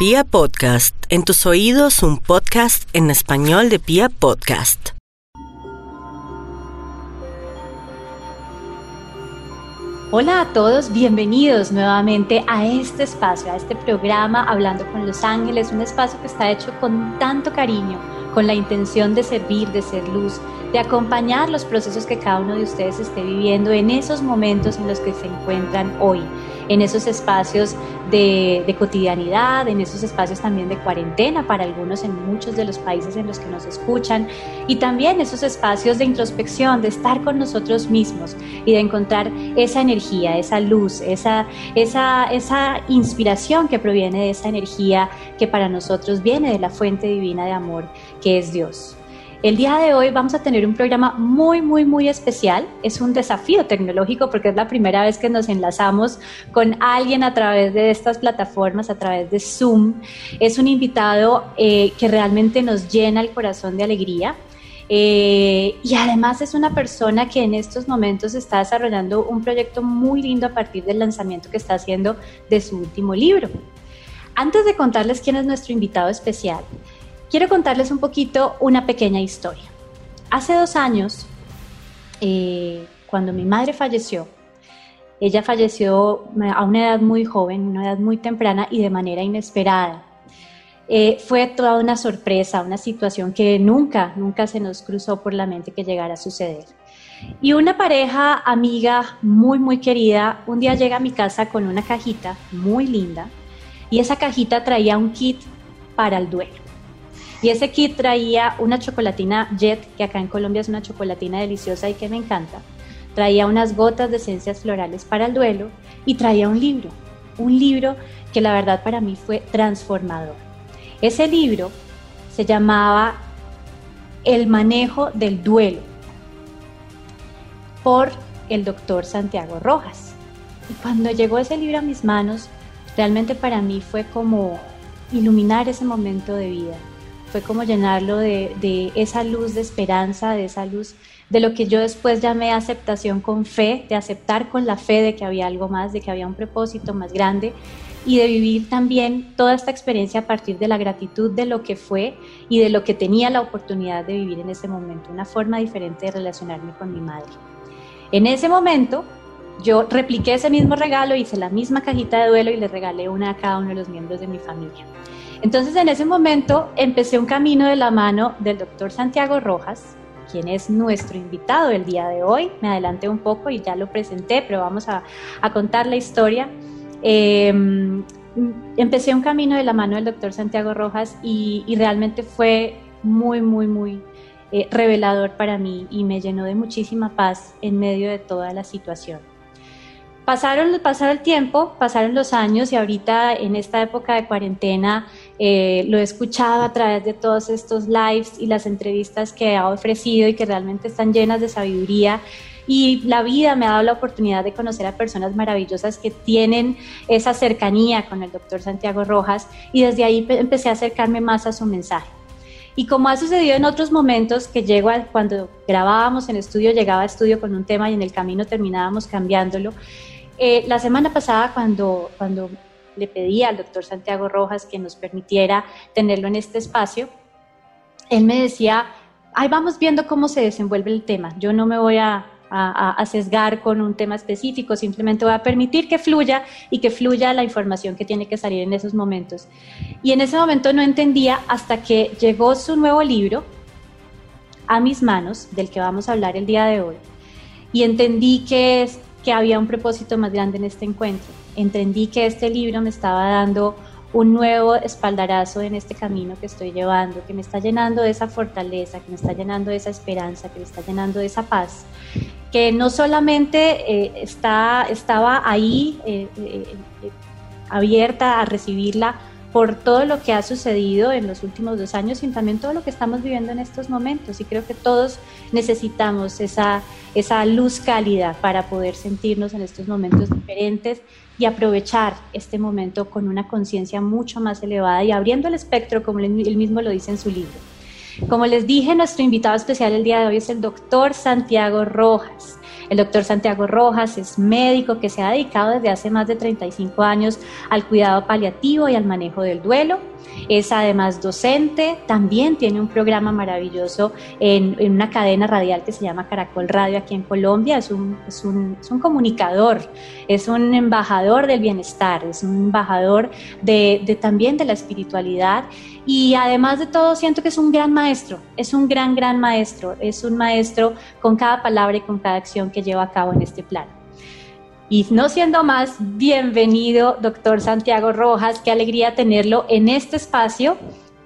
Pia Podcast, en tus oídos un podcast en español de Pia Podcast. Hola a todos, bienvenidos nuevamente a este espacio, a este programa Hablando con los Ángeles, un espacio que está hecho con tanto cariño, con la intención de servir, de ser luz, de acompañar los procesos que cada uno de ustedes esté viviendo en esos momentos en los que se encuentran hoy en esos espacios de, cotidianidad, en esos espacios también de cuarentena para algunos en muchos de los países en los que nos escuchan y también esos espacios de introspección, de estar con nosotros mismos y de encontrar esa energía, esa luz, esa, esa, esa inspiración que proviene de esa energía que para nosotros viene de la fuente divina de amor que es Dios. El día de hoy vamos a tener un programa muy, muy, muy especial. Es un desafío tecnológico porque es la primera vez que nos enlazamos con alguien a través de estas plataformas, a través de Zoom. Es un invitado eh, que realmente nos llena el corazón de alegría. Eh, y además es una persona que en estos momentos está desarrollando un proyecto muy lindo a partir del lanzamiento que está haciendo de su último libro. Antes de contarles quién es nuestro invitado especial, quiero contarles un poquito una pequeña historia. Hace dos años, eh, cuando mi madre falleció, ella falleció a una edad muy joven, una edad muy temprana y de manera inesperada. Eh, fue toda una sorpresa, una situación que nunca, nunca se nos cruzó por la mente que llegara a suceder. Y una pareja amiga muy, muy querida, un día llega a mi casa con una cajita muy linda y esa cajita traía un kit para el duelo. Y ese kit traía una chocolatina Jet, que acá en Colombia es una chocolatina deliciosa y que me encanta. Traía unas gotas de esencias florales para el duelo y traía un libro, un libro que la verdad para mí fue transformador. Ese libro se llamaba El manejo del duelo por el doctor Santiago Rojas. Y cuando llegó ese libro a mis manos, realmente para mí fue como iluminar ese momento de vida fue como llenarlo de, esa luz de esperanza, de esa luz de lo que yo después llamé aceptación con fe, de aceptar con la fe de que había algo más, de que había un propósito más grande y de vivir también toda esta experiencia a partir de la gratitud de lo que fue y de lo que tenía la oportunidad de vivir en ese momento, una forma diferente de relacionarme con mi madre. En ese momento yo repliqué ese mismo regalo, hice la misma cajita de duelo y le regalé una a cada uno de los miembros de mi familia. Entonces en ese momento empecé un camino de la mano del doctor Santiago Rojas, quien es nuestro invitado el día de hoy. Me adelanté un poco y ya lo presenté, pero vamos a, contar la historia. Em, empecé un camino de la mano del doctor Santiago Rojas y, realmente fue muy, muy, muy eh, revelador para mí y me llenó de muchísima paz en medio de toda la situación. Pasaron, pasaron el tiempo, pasaron los años y ahorita en esta época de cuarentena eh, lo he escuchado a través de todos estos lives y las entrevistas que ha ofrecido y que realmente están llenas de sabiduría. Y la vida me ha dado la oportunidad de conocer a personas maravillosas que tienen esa cercanía con el doctor Santiago Rojas y desde ahí empecé a acercarme más a su mensaje. Y como ha sucedido en otros momentos, que llego cuando grabábamos en estudio, llegaba a estudio con un tema y en el camino terminábamos cambiándolo. Eh, la semana pasada, cuando, cuando le pedí al doctor Santiago Rojas que nos permitiera tenerlo en este espacio, él me decía, ahí vamos viendo cómo se desenvuelve el tema, yo no me voy a, a, sesgar con un tema específico, simplemente voy a permitir que fluya y que fluya la información que tiene que salir en esos momentos. Y en ese momento no entendía hasta que llegó su nuevo libro a mis manos, del que vamos a hablar el día de hoy, y entendí que, que había un propósito más grande en este encuentro entendí que este libro me estaba dando un nuevo espaldarazo en este camino que estoy llevando, que me está llenando de esa fortaleza, que me está llenando de esa esperanza, que me está llenando de esa paz, que no solamente eh, está, estaba ahí eh, eh, abierta a recibirla por todo lo que ha sucedido en los últimos dos años, sino también todo lo que estamos viviendo en estos momentos. Y creo que todos necesitamos esa, esa luz cálida para poder sentirnos en estos momentos diferentes y aprovechar este momento con una conciencia mucho más elevada y abriendo el espectro, como él mismo lo dice en su libro. Como les dije, nuestro invitado especial el día de hoy es el doctor Santiago Rojas. El doctor Santiago Rojas es médico que se ha dedicado desde hace más de 35 años al cuidado paliativo y al manejo del duelo. Es además docente, también tiene un programa maravilloso en, una cadena radial que se llama Caracol Radio aquí en Colombia. Es un, comunicador, es un embajador del bienestar, es un embajador de, también de la espiritualidad y además de todo siento que es un gran maestro, es un gran, gran maestro, es un maestro con cada palabra y con cada acción que lleva a cabo en este plan. Y no siendo más, bienvenido, doctor Santiago Rojas, qué alegría tenerlo en este espacio.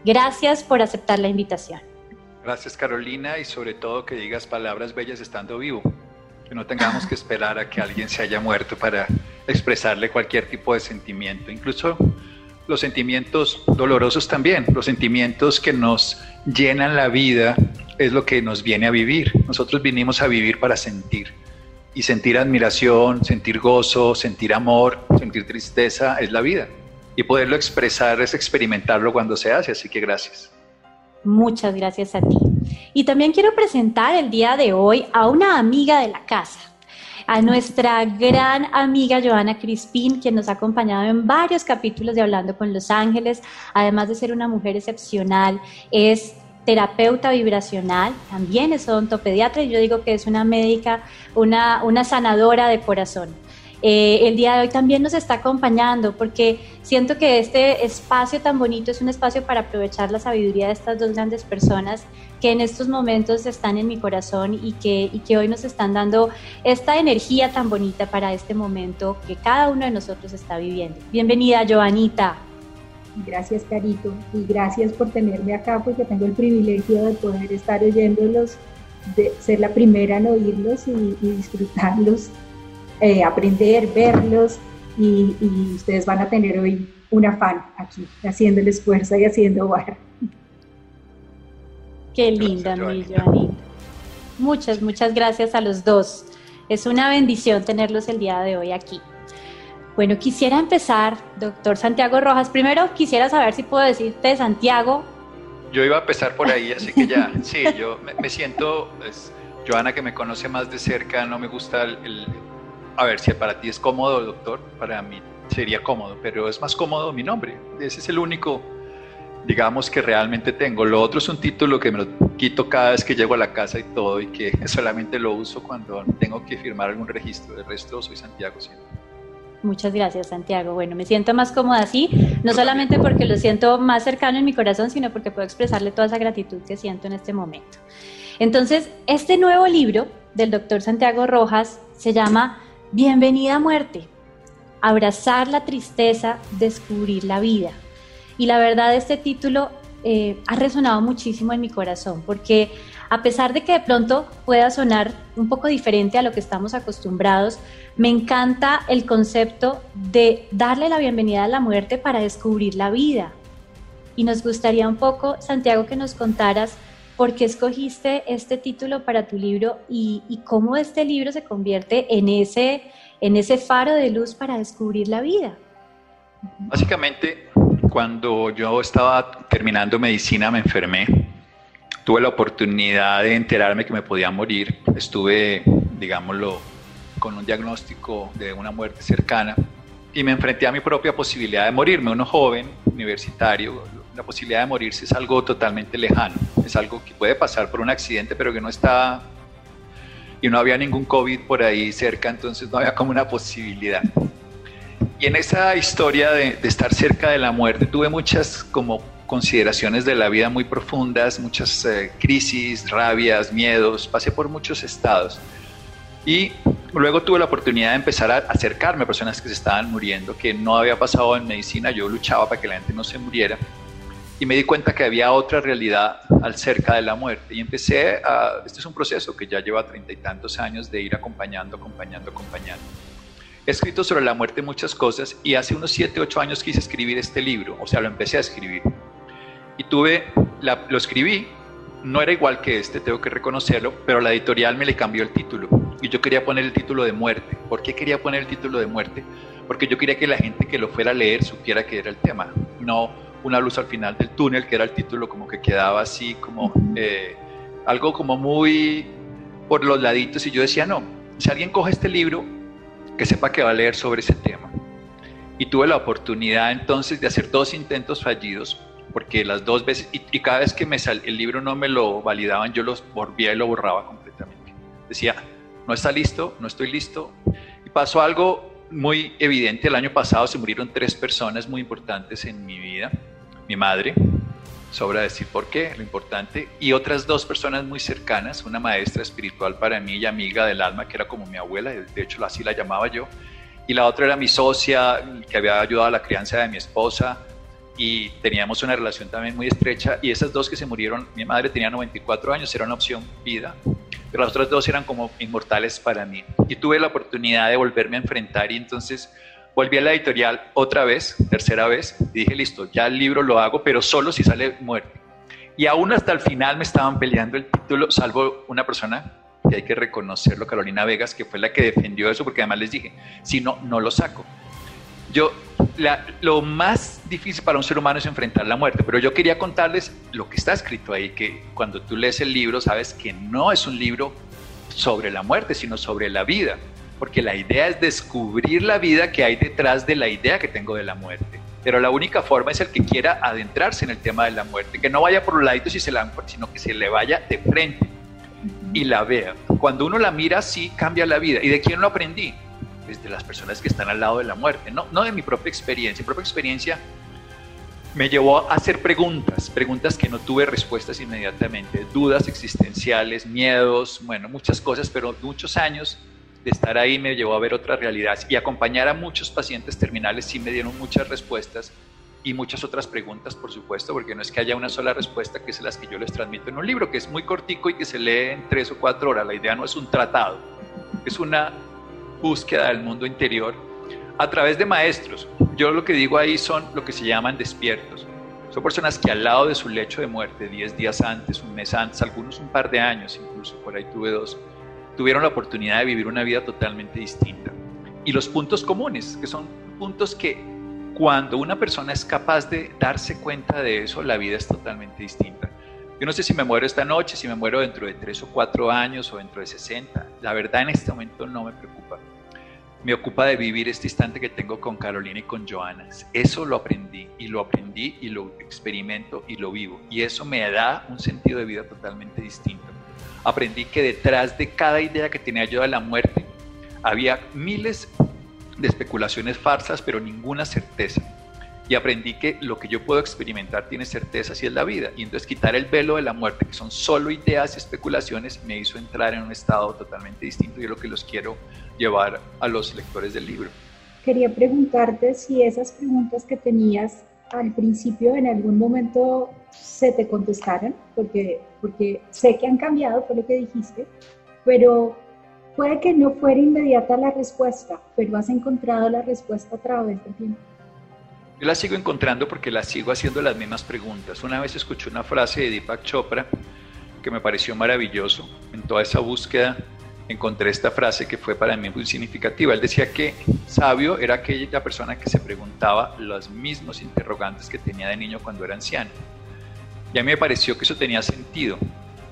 Gracias por aceptar la invitación. Gracias Carolina y sobre todo que digas palabras bellas estando vivo, que no tengamos que esperar a que alguien se haya muerto para expresarle cualquier tipo de sentimiento, incluso los sentimientos dolorosos también, los sentimientos que nos llenan la vida es lo que nos viene a vivir. Nosotros vinimos a vivir para sentir. Y sentir admiración, sentir gozo, sentir amor, sentir tristeza es la vida. Y poderlo expresar es experimentarlo cuando se hace, así que gracias. Muchas gracias a ti. Y también quiero presentar el día de hoy a una amiga de la casa a nuestra gran amiga Joana Crispín, quien nos ha acompañado en varios capítulos de Hablando con los Ángeles, además de ser una mujer excepcional, es terapeuta vibracional, también es odontopediatra y yo digo que es una médica, una, una sanadora de corazón. Eh, el día de hoy también nos está acompañando porque siento que este espacio tan bonito es un espacio para aprovechar la sabiduría de estas dos grandes personas que en estos momentos están en mi corazón y que, y que hoy nos están dando esta energía tan bonita para este momento que cada uno de nosotros está viviendo. Bienvenida, Joanita. Gracias, Carito, y gracias por tenerme acá porque tengo el privilegio de poder estar oyéndolos, de ser la primera en oírlos y, y disfrutarlos eh, aprender, verlos y, ustedes van a tener hoy un afán aquí, haciéndoles fuerza y haciendo barra. Qué linda, mi Joanita. Muchas, muchas gracias a los dos. Es una bendición tenerlos el día de hoy aquí. Bueno, quisiera empezar, doctor Santiago Rojas. Primero quisiera saber si puedo decirte Santiago. Yo iba a empezar por ahí, así que ya, sí, yo me, siento, pues, Joana que me conoce más de cerca, no me gusta el a ver, si para ti es cómodo, doctor, para mí sería cómodo, pero es más cómodo mi nombre. Ese es el único, digamos, que realmente tengo. Lo otro es un título que me lo quito cada vez que llego a la casa y todo, y que solamente lo uso cuando tengo que firmar algún registro. El resto soy Santiago siempre. Muchas gracias, Santiago. Bueno, me siento más cómoda así, no solamente porque lo siento más cercano en mi corazón, sino porque puedo expresarle toda esa gratitud que siento en este momento. Entonces, este nuevo libro del doctor Santiago Rojas se llama Bienvenida muerte, abrazar la tristeza, descubrir la vida. Y la verdad este título eh, ha resonado muchísimo en mi corazón porque a pesar de que de pronto pueda sonar un poco diferente a lo que estamos acostumbrados, me encanta el concepto de darle la bienvenida a la muerte para descubrir la vida. Y nos gustaría un poco, Santiago, que nos contaras por qué escogiste este título para tu libro y, cómo este libro se convierte en ese, en ese faro de luz para descubrir la vida. Básicamente, cuando yo estaba terminando medicina me enfermé. Tuve la oportunidad de enterarme que me podía morir. Estuve, digámoslo, con un diagnóstico de una muerte cercana y me enfrenté a mi propia posibilidad de morirme. Uno joven, universitario, la posibilidad de morirse es algo totalmente lejano, es algo que puede pasar por un accidente, pero que no está, y no había ningún COVID por ahí cerca, entonces no había como una posibilidad. Y en esa historia de, estar cerca de la muerte tuve muchas como consideraciones de la vida muy profundas, muchas eh, crisis, rabias, miedos, pasé por muchos estados. Y luego tuve la oportunidad de empezar a acercarme a personas que se estaban muriendo, que no había pasado en medicina, yo luchaba para que la gente no se muriera y me di cuenta que había otra realidad al cerca de la muerte y empecé a, este es un proceso que ya lleva treinta y tantos años de ir acompañando, acompañando, acompañando. He escrito sobre la muerte muchas cosas y hace unos siete, ocho años quise escribir este libro, o sea, lo empecé a escribir. Y tuve, lo escribí, no era igual que este, tengo que reconocerlo, pero la editorial me le cambió el título y yo quería poner el título de muerte. ¿Por qué quería poner el título de muerte? Porque yo quería que la gente que lo fuera a leer supiera que era el tema, no una luz al final del túnel, que era el título como que quedaba así como eh, algo como muy por los laditos y yo decía, no, si alguien coge este libro, que sepa que va a leer sobre ese tema. Y tuve la oportunidad entonces de hacer dos intentos fallidos, porque las dos veces, y, cada vez que me sal, el libro no me lo validaban, yo lo volvía y lo borraba completamente. Decía, no está listo, no estoy listo. Y pasó algo muy evidente, el año pasado se murieron tres personas muy importantes en mi vida. Mi madre, sobra decir por qué, lo importante, y otras dos personas muy cercanas, una maestra espiritual para mí y amiga del alma, que era como mi abuela, de hecho así la llamaba yo, y la otra era mi socia, que había ayudado a la crianza de mi esposa, y teníamos una relación también muy estrecha, y esas dos que se murieron, mi madre tenía 94 años, era una opción vida, pero las otras dos eran como inmortales para mí. Y tuve la oportunidad de volverme a enfrentar y entonces volví a la editorial otra vez, tercera vez, y dije, listo, ya el libro lo hago, pero solo si sale muerte. Y aún hasta el final me estaban peleando el título, salvo una persona que hay que reconocerlo, Carolina Vegas, que fue la que defendió eso, porque además les dije, si no, no lo saco. Yo, lo más difícil para un ser humano es enfrentar la muerte, pero yo quería contarles lo que está escrito ahí, que cuando tú lees el libro sabes que no es un libro sobre la muerte, sino sobre la vida, porque la idea es descubrir la vida que hay detrás de la idea que tengo de la muerte. Pero la única forma es el que quiera adentrarse en el tema de la muerte, que no vaya por los laditos y se la, sino que se le vaya de frente y la vea. Cuando uno la mira así, cambia la vida. ¿Y de quién lo aprendí? De las personas que están al lado de la muerte, no, no de mi propia experiencia. Mi propia experiencia me llevó a hacer preguntas, preguntas que no tuve respuestas inmediatamente, dudas existenciales, miedos, bueno, muchas cosas, pero muchos años de estar ahí me llevó a ver otras realidades y acompañar a muchos pacientes terminales sí me dieron muchas respuestas y muchas otras preguntas, por supuesto, porque no es que haya una sola respuesta que es las que yo les transmito en un libro, que es muy cortico y que se lee en tres o cuatro horas. La idea no es un tratado, es una búsqueda del mundo interior a través de maestros. Yo lo que digo ahí son lo que se llaman despiertos. Son personas que al lado de su lecho de muerte, 10 días antes, un mes antes, algunos un par de años, incluso por ahí tuve dos, tuvieron la oportunidad de vivir una vida totalmente distinta. Y los puntos comunes, que son puntos que cuando una persona es capaz de darse cuenta de eso, la vida es totalmente distinta. Yo no sé si me muero esta noche, si me muero dentro de tres o cuatro años o dentro de 60. La verdad en este momento no me preocupa me ocupa de vivir este instante que tengo con Carolina y con Joana. Eso lo aprendí y lo aprendí y lo experimento y lo vivo. Y eso me da un sentido de vida totalmente distinto. Aprendí que detrás de cada idea que tenía yo de la muerte había miles de especulaciones falsas, pero ninguna certeza. Y aprendí que lo que yo puedo experimentar tiene certeza si es la vida. Y entonces quitar el velo de la muerte, que son solo ideas y especulaciones, me hizo entrar en un estado totalmente distinto y es lo que los quiero llevar a los lectores del libro. Quería preguntarte si esas preguntas que tenías al principio en algún momento se te contestaron, porque, porque sé que han cambiado, por lo que dijiste, pero puede que no fuera inmediata la respuesta, pero has encontrado la respuesta a través del tiempo. La sigo encontrando porque la sigo haciendo las mismas preguntas. Una vez escuché una frase de Deepak Chopra que me pareció maravilloso en toda esa búsqueda encontré esta frase que fue para mí muy significativa. Él decía que sabio era aquella persona que se preguntaba los mismos interrogantes que tenía de niño cuando era anciano. Y a mí me pareció que eso tenía sentido,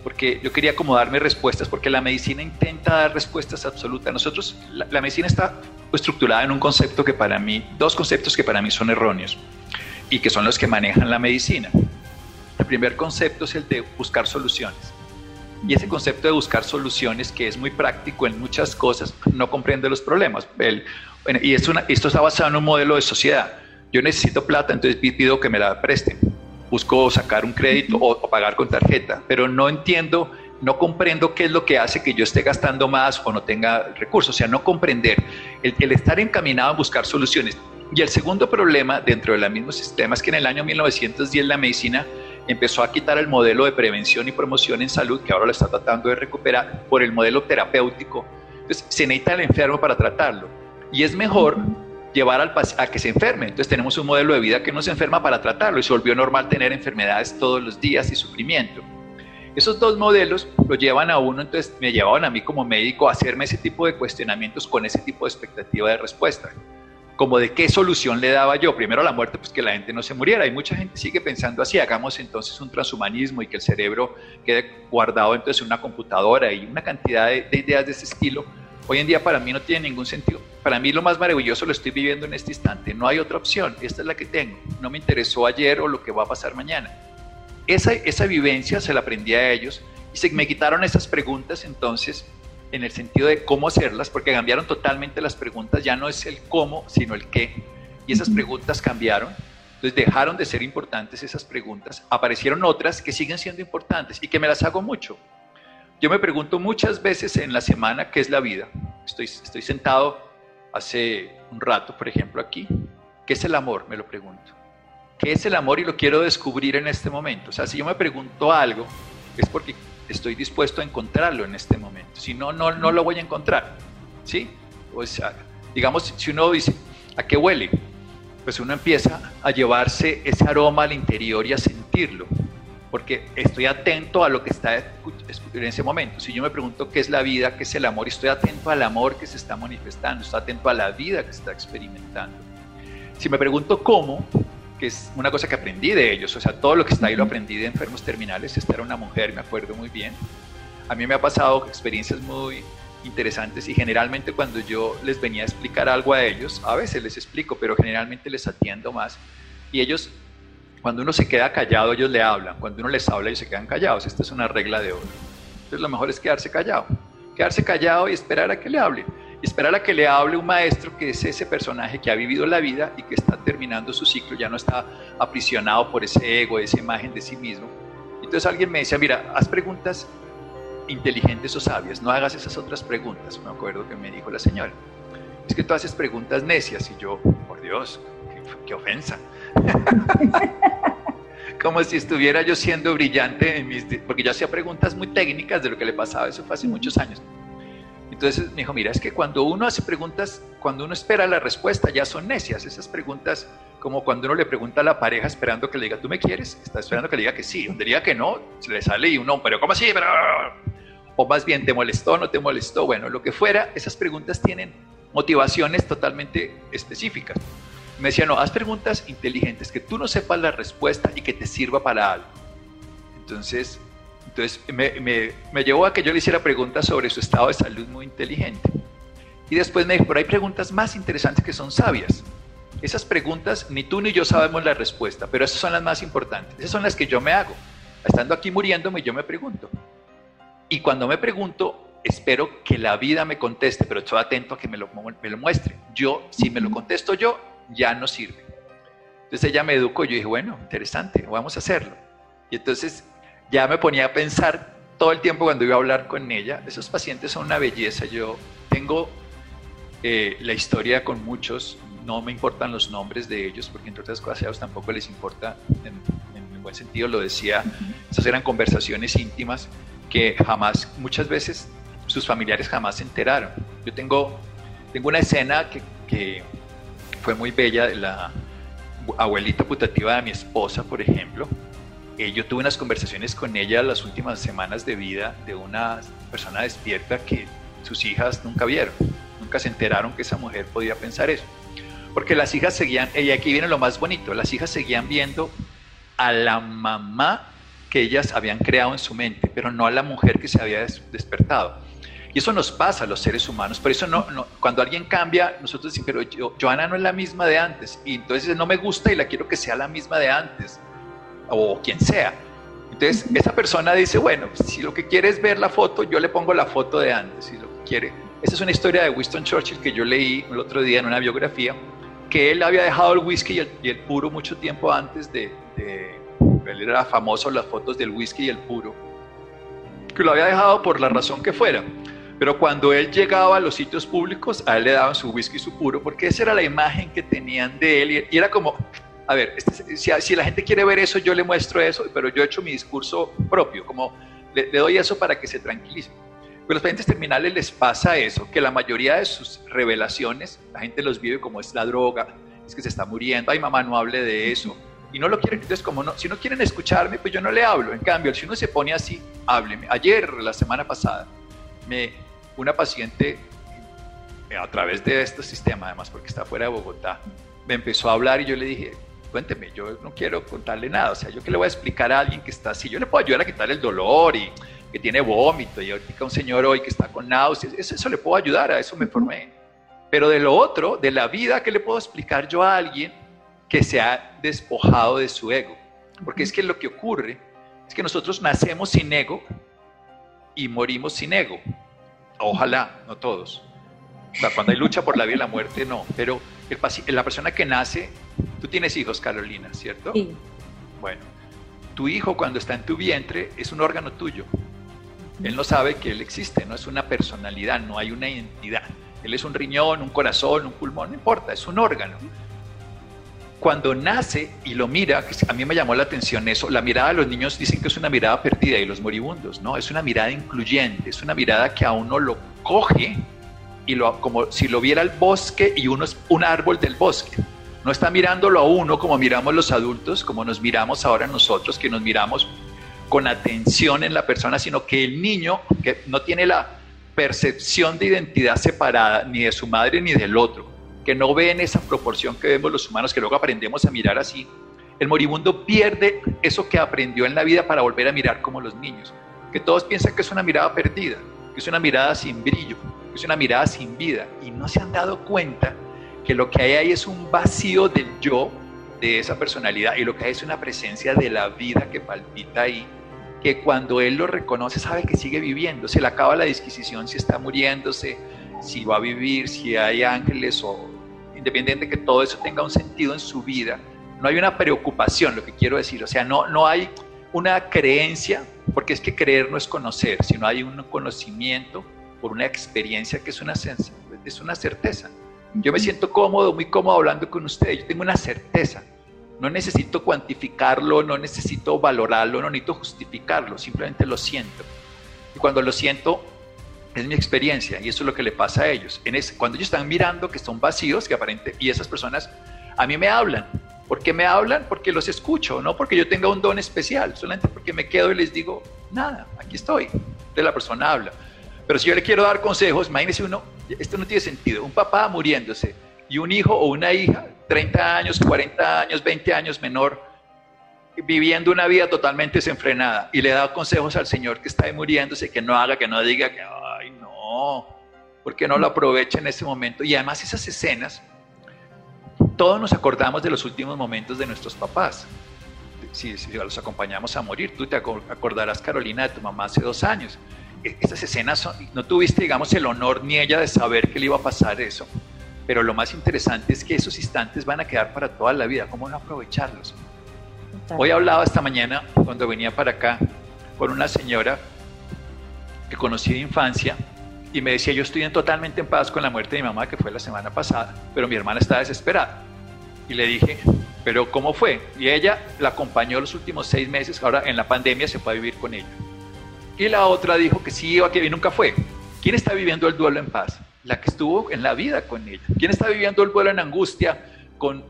porque yo quería como darme respuestas, porque la medicina intenta dar respuestas absolutas. Nosotros, la, la medicina está estructurada en un concepto que para mí, dos conceptos que para mí son erróneos y que son los que manejan la medicina. El primer concepto es el de buscar soluciones y ese concepto de buscar soluciones, que es muy práctico en muchas cosas, no comprende los problemas. y esto, esto está basado en un modelo de sociedad. Yo necesito plata, entonces pido que me la presten. Busco sacar un crédito o, pagar con tarjeta, pero no entiendo, no comprendo qué es lo que hace que yo esté gastando más o no tenga recursos. O sea, no comprender. El, el estar encaminado a buscar soluciones. Y el segundo problema dentro del mismo sistema es que en el año 1910 la medicina empezó a quitar el modelo de prevención y promoción en salud, que ahora lo está tratando de recuperar, por el modelo terapéutico. Entonces, se necesita el enfermo para tratarlo. Y es mejor llevar al a que se enferme. Entonces tenemos un modelo de vida que no se enferma para tratarlo y se volvió normal tener enfermedades todos los días y sufrimiento. Esos dos modelos lo llevan a uno, entonces me llevaban a mí como médico a hacerme ese tipo de cuestionamientos con ese tipo de expectativa de respuesta como de qué solución le daba yo. Primero la muerte, pues que la gente no se muriera. Y mucha gente sigue pensando así, hagamos entonces un transhumanismo y que el cerebro quede guardado entonces en una computadora y una cantidad de, ideas de ese estilo. Hoy en día para mí no tiene ningún sentido. Para mí lo más maravilloso lo estoy viviendo en este instante. No hay otra opción. Esta es la que tengo. No me interesó ayer o lo que va a pasar mañana. Esa, esa vivencia se la aprendí a ellos y se me quitaron esas preguntas entonces en el sentido de cómo hacerlas, porque cambiaron totalmente las preguntas. Ya no es el cómo, sino el qué. Y esas preguntas cambiaron. Entonces dejaron de ser importantes esas preguntas. Aparecieron otras que siguen siendo importantes y que me las hago mucho. Yo me pregunto muchas veces en la semana qué es la vida. Estoy, sentado hace un rato, por ejemplo, aquí. ¿Qué es el amor? Me lo pregunto. ¿Qué es el amor? Y lo quiero descubrir en este momento. O sea, si yo me pregunto algo, es porque estoy dispuesto a encontrarlo en este momento. Si no, no, no lo voy a encontrar. ¿Sí? O sea, digamos, si uno dice, ¿a qué huele? Pues uno empieza a llevarse ese aroma al interior y a sentirlo porque estoy atento a lo que está en ese momento. Si yo me pregunto qué es la vida, qué es el amor, estoy atento al amor que se está manifestando, estoy atento a la vida que se está experimentando. Si me pregunto cómo, que es una cosa que aprendí de ellos, o sea, todo lo que está ahí lo aprendí de enfermos terminales, esta era una mujer, me acuerdo muy bien. A mí me ha pasado experiencias muy interesantes y generalmente cuando yo les venía a explicar algo a ellos, a veces les explico, pero generalmente les atiendo más y ellos cuando uno se queda callado, ellos le hablan. Cuando uno les habla, ellos se quedan callados. Esta es una regla de oro. Entonces, lo mejor es quedarse callado. Quedarse callado y esperar a que le hable. Y esperar a que le hable un maestro que es ese personaje que ha vivido la vida y que está terminando su ciclo, ya no está aprisionado por ese ego, esa imagen de sí mismo. Entonces alguien me decía, mira, haz preguntas inteligentes o sabias, no hagas esas otras preguntas. Me acuerdo que me dijo la señora, es que tú haces preguntas necias y yo, por Dios, qué ofensa. Como si estuviera yo siendo brillante en mis... Porque yo hacía preguntas muy técnicas de lo que le pasaba, eso fue hace muchos años. Entonces me dijo, mira, es que cuando uno hace preguntas, cuando uno espera la respuesta, ya son necias. Esas preguntas, como cuando uno le pregunta a la pareja esperando que le diga, ¿tú me quieres? Está esperando que le diga que sí. Donde diga que no, se le sale y uno, pero ¿cómo así? O más bien, ¿te molestó no te molestó? Bueno, lo que fuera, esas preguntas tienen motivaciones totalmente específicas. Me decía, no, haz preguntas inteligentes, que tú no sepas la respuesta y que te sirva para algo. Entonces, entonces me, me, me llevó a que yo le hiciera preguntas sobre su estado de salud muy inteligente. Y después me dijo, pero hay preguntas más interesantes que son sabias. Esas preguntas ni tú ni yo sabemos la respuesta, pero esas son las más importantes. Esas son las que yo me hago. Estando aquí muriéndome, yo me pregunto. Y cuando me pregunto, espero que la vida me conteste, pero estoy atento a que me lo, me lo muestre. Yo, si me lo contesto yo, ya no sirve. Entonces ella me educó, yo dije, bueno, interesante, vamos a hacerlo. Y entonces ya me ponía a pensar todo el tiempo cuando iba a hablar con ella, esos pacientes son una belleza, yo tengo eh, la historia con muchos, no me importan los nombres de ellos, porque entre otras cosas a ellos tampoco les importa, en, en buen sentido lo decía, esas eran conversaciones íntimas que jamás, muchas veces sus familiares jamás se enteraron. Yo tengo, tengo una escena que, que fue muy bella, la abuelita putativa de mi esposa, por ejemplo. Eh, yo tuve unas conversaciones con ella las últimas semanas de vida de una persona despierta que sus hijas nunca vieron, nunca se enteraron que esa mujer podía pensar eso. Porque las hijas seguían, y aquí viene lo más bonito, las hijas seguían viendo a la mamá que ellas habían creado en su mente, pero no a la mujer que se había despertado. Y eso nos pasa a los seres humanos. Por eso no, cuando alguien cambia, nosotros decimos, pero yo, Joana no es la misma de antes. Y entonces no me gusta y la quiero que sea la misma de antes. O quien sea. Entonces esa persona dice, bueno, si lo que quiere es ver la foto, yo le pongo la foto de antes. Si lo que quiere. Esa es una historia de Winston Churchill que yo leí el otro día en una biografía, que él había dejado el whisky y el, puro mucho tiempo antes de, de... Él era famoso las fotos del whisky y el puro. Que lo había dejado por la razón que fuera pero cuando él llegaba a los sitios públicos, a él le daban su whisky y su puro, porque esa era la imagen que tenían de él. Y era como, a ver, este, si, la gente quiere ver eso, yo le muestro eso, pero yo he hecho mi discurso propio, como le, doy eso para que se tranquilice. Pero a los pacientes terminales les pasa eso, que la mayoría de sus revelaciones, la gente los vive como es la droga, es que se está muriendo, ay mamá, no hable de eso. Y no lo quieren, entonces como no, si no quieren escucharme, pues yo no le hablo. En cambio, si uno se pone así, hábleme. Ayer, la semana pasada, me, una paciente eh, a través de este sistema, además porque está fuera de Bogotá, me empezó a hablar y yo le dije, cuénteme, yo no quiero contarle nada, o sea, yo que le voy a explicar a alguien que está así, yo le puedo ayudar a quitar el dolor y que tiene vómito y ahorita un señor hoy que está con náuseas, eso, eso le puedo ayudar, a eso me formé. Pero de lo otro, de la vida, ¿qué le puedo explicar yo a alguien que se ha despojado de su ego? Porque es que lo que ocurre es que nosotros nacemos sin ego y morimos sin ego. Ojalá, no todos. cuando hay lucha por la vida y la muerte, no. Pero la persona que nace, tú tienes hijos, Carolina, ¿cierto? Sí. Bueno, tu hijo cuando está en tu vientre es un órgano tuyo. Él no sabe que él existe, no es una personalidad, no hay una identidad. Él es un riñón, un corazón, un pulmón, no importa, es un órgano. Cuando nace y lo mira, a mí me llamó la atención eso, la mirada de los niños dicen que es una mirada perdida y los moribundos, no, es una mirada incluyente, es una mirada que a uno lo coge y lo, como si lo viera el bosque y uno es un árbol del bosque. No está mirándolo a uno como miramos los adultos, como nos miramos ahora nosotros, que nos miramos con atención en la persona, sino que el niño, que no tiene la percepción de identidad separada ni de su madre ni del otro, que no ve en esa proporción que vemos los humanos, que luego aprendemos a mirar así, el moribundo pierde eso que aprendió en la vida para volver a mirar como los niños, que todos piensan que es una mirada perdida, que es una mirada sin brillo, que es una mirada sin vida, y no se han dado cuenta que lo que hay ahí es un vacío del yo, de esa personalidad, y lo que hay es una presencia de la vida que palpita ahí, que cuando él lo reconoce sabe que sigue viviendo, se le acaba la disquisición si está muriéndose, si va a vivir, si hay ángeles o independiente de que todo eso tenga un sentido en su vida, no hay una preocupación, lo que quiero decir, o sea, no, no hay una creencia, porque es que creer no es conocer, sino hay un conocimiento por una experiencia que es una, es una certeza. Yo me siento cómodo, muy cómodo hablando con ustedes, yo tengo una certeza, no necesito cuantificarlo, no necesito valorarlo, no necesito justificarlo, simplemente lo siento. Y cuando lo siento, es mi experiencia y eso es lo que le pasa a ellos. Cuando ellos están mirando que son vacíos, que aparente, y esas personas a mí me hablan. ¿Por qué me hablan? Porque los escucho, no porque yo tenga un don especial, solamente porque me quedo y les digo, nada, aquí estoy. De la persona habla. Pero si yo le quiero dar consejos, imagínese uno, esto no tiene sentido, un papá muriéndose y un hijo o una hija 30 años, 40 años, 20 años menor, viviendo una vida totalmente desenfrenada y le da consejos al Señor que está ahí muriéndose, que no haga, que no diga, que, ay, no, porque no lo aprovecha en ese momento. Y además esas escenas, todos nos acordamos de los últimos momentos de nuestros papás. Si, si los acompañamos a morir, tú te acordarás, Carolina, de tu mamá hace dos años. E, esas escenas, son, no tuviste, digamos, el honor ni ella de saber que le iba a pasar eso pero lo más interesante es que esos instantes van a quedar para toda la vida. ¿Cómo no aprovecharlos? Hoy hablaba esta mañana, cuando venía para acá, con una señora que conocí de infancia y me decía, yo estoy totalmente en paz con la muerte de mi mamá, que fue la semana pasada, pero mi hermana está desesperada. Y le dije, pero ¿cómo fue? Y ella la acompañó los últimos seis meses, ahora en la pandemia se puede vivir con ella. Y la otra dijo que sí iba, que nunca fue. ¿Quién está viviendo el duelo en paz? la que estuvo en la vida con ella. ¿Quién está viviendo el duelo en angustia? Con,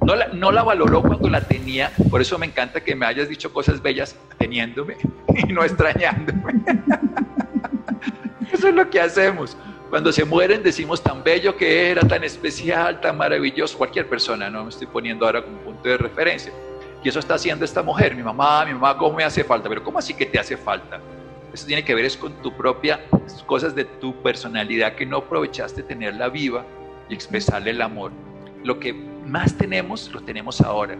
no, la, no la valoró cuando la tenía, por eso me encanta que me hayas dicho cosas bellas teniéndome y no extrañándome. Eso es lo que hacemos. Cuando se mueren decimos tan bello que era, tan especial, tan maravilloso. Cualquier persona, no me estoy poniendo ahora como punto de referencia. Y eso está haciendo esta mujer, mi mamá, mi mamá, ¿cómo me hace falta? Pero ¿cómo así que te hace falta? Eso tiene que ver es con tu propia, cosas de tu personalidad que no aprovechaste tenerla viva y expresarle el amor. Lo que más tenemos, lo tenemos ahora.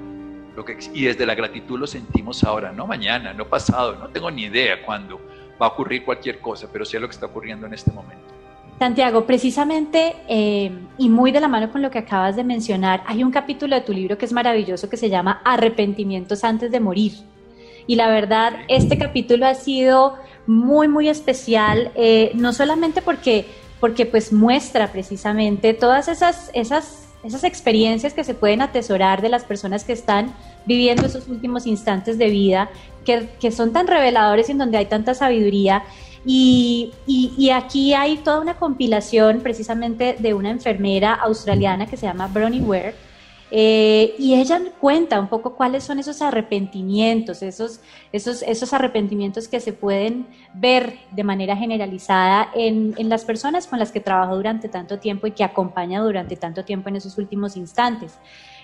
Lo que, y desde la gratitud lo sentimos ahora, no mañana, no pasado, no tengo ni idea cuándo va a ocurrir cualquier cosa, pero sé lo que está ocurriendo en este momento. Santiago, precisamente eh, y muy de la mano con lo que acabas de mencionar, hay un capítulo de tu libro que es maravilloso que se llama Arrepentimientos antes de morir. Y la verdad, este capítulo ha sido muy, muy especial, eh, no solamente porque, porque pues muestra precisamente todas esas, esas, esas experiencias que se pueden atesorar de las personas que están viviendo esos últimos instantes de vida, que, que son tan reveladores y en donde hay tanta sabiduría. Y, y, y, aquí hay toda una compilación precisamente de una enfermera australiana que se llama Bronnie Ware, eh, y ella cuenta un poco cuáles son esos arrepentimientos, esos, esos, esos arrepentimientos que se pueden ver de manera generalizada en, en, las personas con las que trabajó durante tanto tiempo y que acompaña durante tanto tiempo en esos últimos instantes.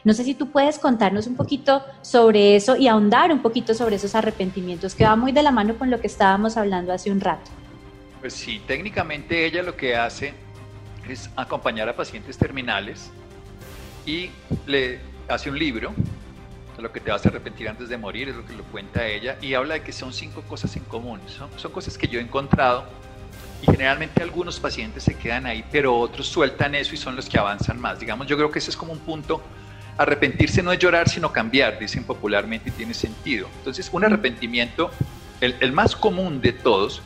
No sé si tú puedes contarnos un poquito sobre eso y ahondar un poquito sobre esos arrepentimientos, que va muy de la mano con lo que estábamos hablando hace un rato. Pues sí, técnicamente ella lo que hace es acompañar a pacientes terminales y le hace un libro lo que te vas a arrepentir antes de morir, es lo que lo cuenta ella, y habla de que son cinco cosas en común, son, son cosas que yo he encontrado y generalmente algunos pacientes se quedan ahí, pero otros sueltan eso y son los que avanzan más. Digamos, yo creo que ese es como un punto, arrepentirse no es llorar, sino cambiar, dicen popularmente y tiene sentido. Entonces, un arrepentimiento, el, el más común de todos,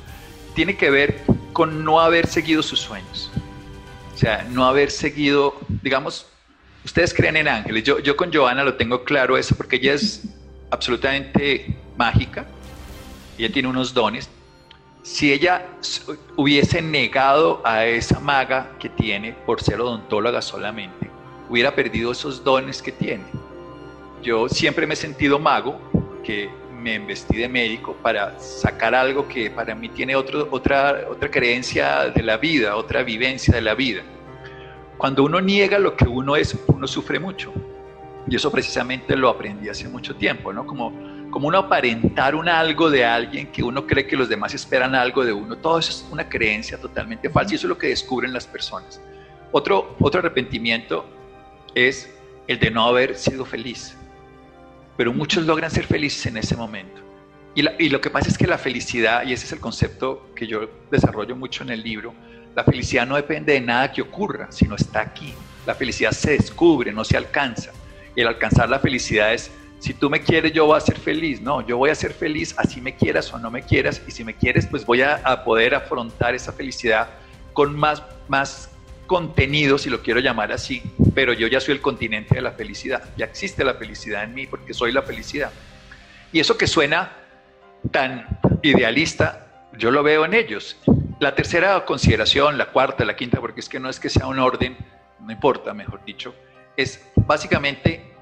tiene que ver con no haber seguido sus sueños. O sea, no haber seguido, digamos, ustedes creen en ángeles. Yo, yo con Joana lo tengo claro eso porque ella es absolutamente mágica. Ella tiene unos dones. Si ella hubiese negado a esa maga que tiene por ser odontóloga solamente, hubiera perdido esos dones que tiene. Yo siempre me he sentido mago, que me investí de médico para sacar algo que para mí tiene otro, otra, otra creencia de la vida, otra vivencia de la vida. Cuando uno niega lo que uno es, uno sufre mucho. Y eso precisamente lo aprendí hace mucho tiempo, ¿no? Como, como uno aparentar un algo de alguien que uno cree que los demás esperan algo de uno. Todo eso es una creencia totalmente falsa y eso es lo que descubren las personas. Otro, otro arrepentimiento es el de no haber sido feliz pero muchos logran ser felices en ese momento. Y, lo que pasa es que la felicidad, y ese es el concepto que yo desarrollo mucho en el libro, la felicidad no depende de nada que ocurra, sino está aquí. La felicidad se descubre, no se alcanza. El alcanzar la felicidad es, si tú me quieres, yo voy a ser feliz. No, yo voy a ser feliz así me quieras o no me quieras. Y si me quieres, pues voy a, a poder afrontar esa felicidad con más, más contenido, si lo quiero llamar así, pero yo ya soy el continente de la felicidad, ya existe la felicidad en mí porque soy la felicidad. Y eso que suena tan idealista, yo lo veo en ellos. La tercera consideración, la cuarta, la quinta, porque es que no es que sea un orden, no importa, mejor dicho, es básicamente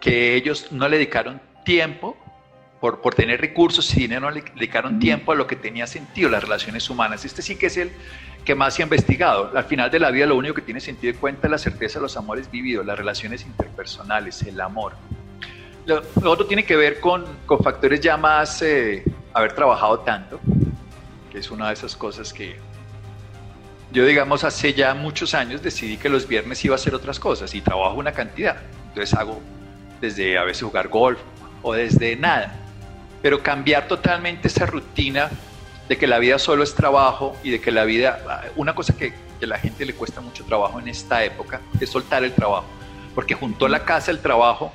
que ellos no le dedicaron tiempo por, por, tener recursos y dinero, no le dedicaron tiempo a lo que tenía sentido, las relaciones humanas. Este sí que es el, que más se ha investigado. Al final de la vida lo único que tiene sentido de cuenta es la certeza de los amores vividos, las relaciones interpersonales, el amor. Lo, otro tiene que ver con, con factores ya más eh, haber trabajado tanto, que es una de esas cosas que yo digamos hace ya muchos años decidí que los viernes iba a hacer otras cosas y trabajo una cantidad. Entonces hago desde a veces jugar golf o desde nada. Pero cambiar totalmente esa rutina de que la vida solo es trabajo y de que la vida, una cosa que, a la gente le cuesta mucho trabajo en esta época es soltar el trabajo, porque juntó la casa, el trabajo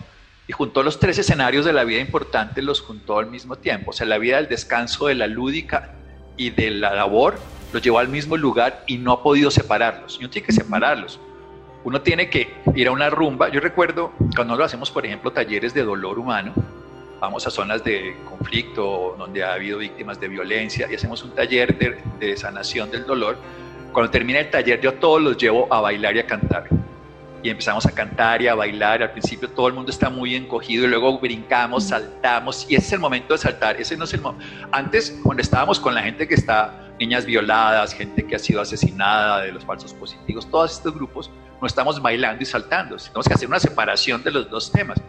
y juntó los tres escenarios de la vida importantes, los juntó al mismo tiempo, o sea, la vida del descanso, de la lúdica y de la labor, los llevó al mismo lugar y no ha podido separarlos, y uno tiene que separarlos. Uno tiene que ir a una rumba. Yo recuerdo cuando lo hacemos, por ejemplo, talleres de dolor humano, vamos a zonas de conflicto donde ha habido víctimas de violencia y hacemos un taller de, sanación del dolor. Cuando termina el taller yo todos los llevo a bailar y a cantar. Y empezamos a cantar y a bailar. Al principio todo el mundo está muy encogido y luego brincamos, saltamos. Y ese es el momento de saltar. Ese no es el Antes, cuando estábamos con la gente que está, niñas violadas, gente que ha sido asesinada, de los falsos positivos, todos estos grupos, no estamos bailando y saltando. Tenemos que hacer una separación de los dos temas.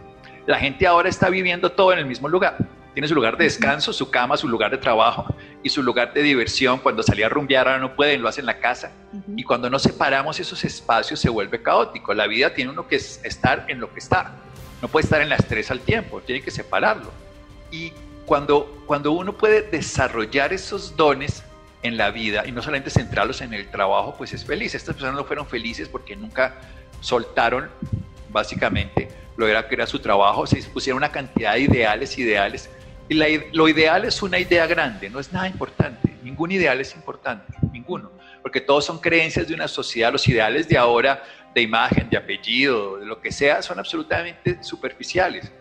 La gente ahora está viviendo todo en el mismo lugar. Tiene su lugar de descanso, su cama, su lugar de trabajo y su lugar de diversión. Cuando salía a rumbear ahora no pueden, lo hacen en la casa. Y cuando no separamos esos espacios se vuelve caótico. La vida tiene uno que estar en lo que está. No puede estar en la estrés al tiempo, tiene que separarlo. Y cuando, cuando uno puede desarrollar esos dones en la vida y no solamente centrarlos en el trabajo, pues es feliz. Estas personas no fueron felices porque nunca soltaron básicamente lo era que era su trabajo, se pusieron una cantidad de ideales, ideales. Y lo ideal es una idea grande, no es nada importante. Ningún ideal es importante, ninguno. Porque todos son creencias de una sociedad. Los ideales de ahora, de imagen, de apellido, de lo que sea, son absolutamente superficiales.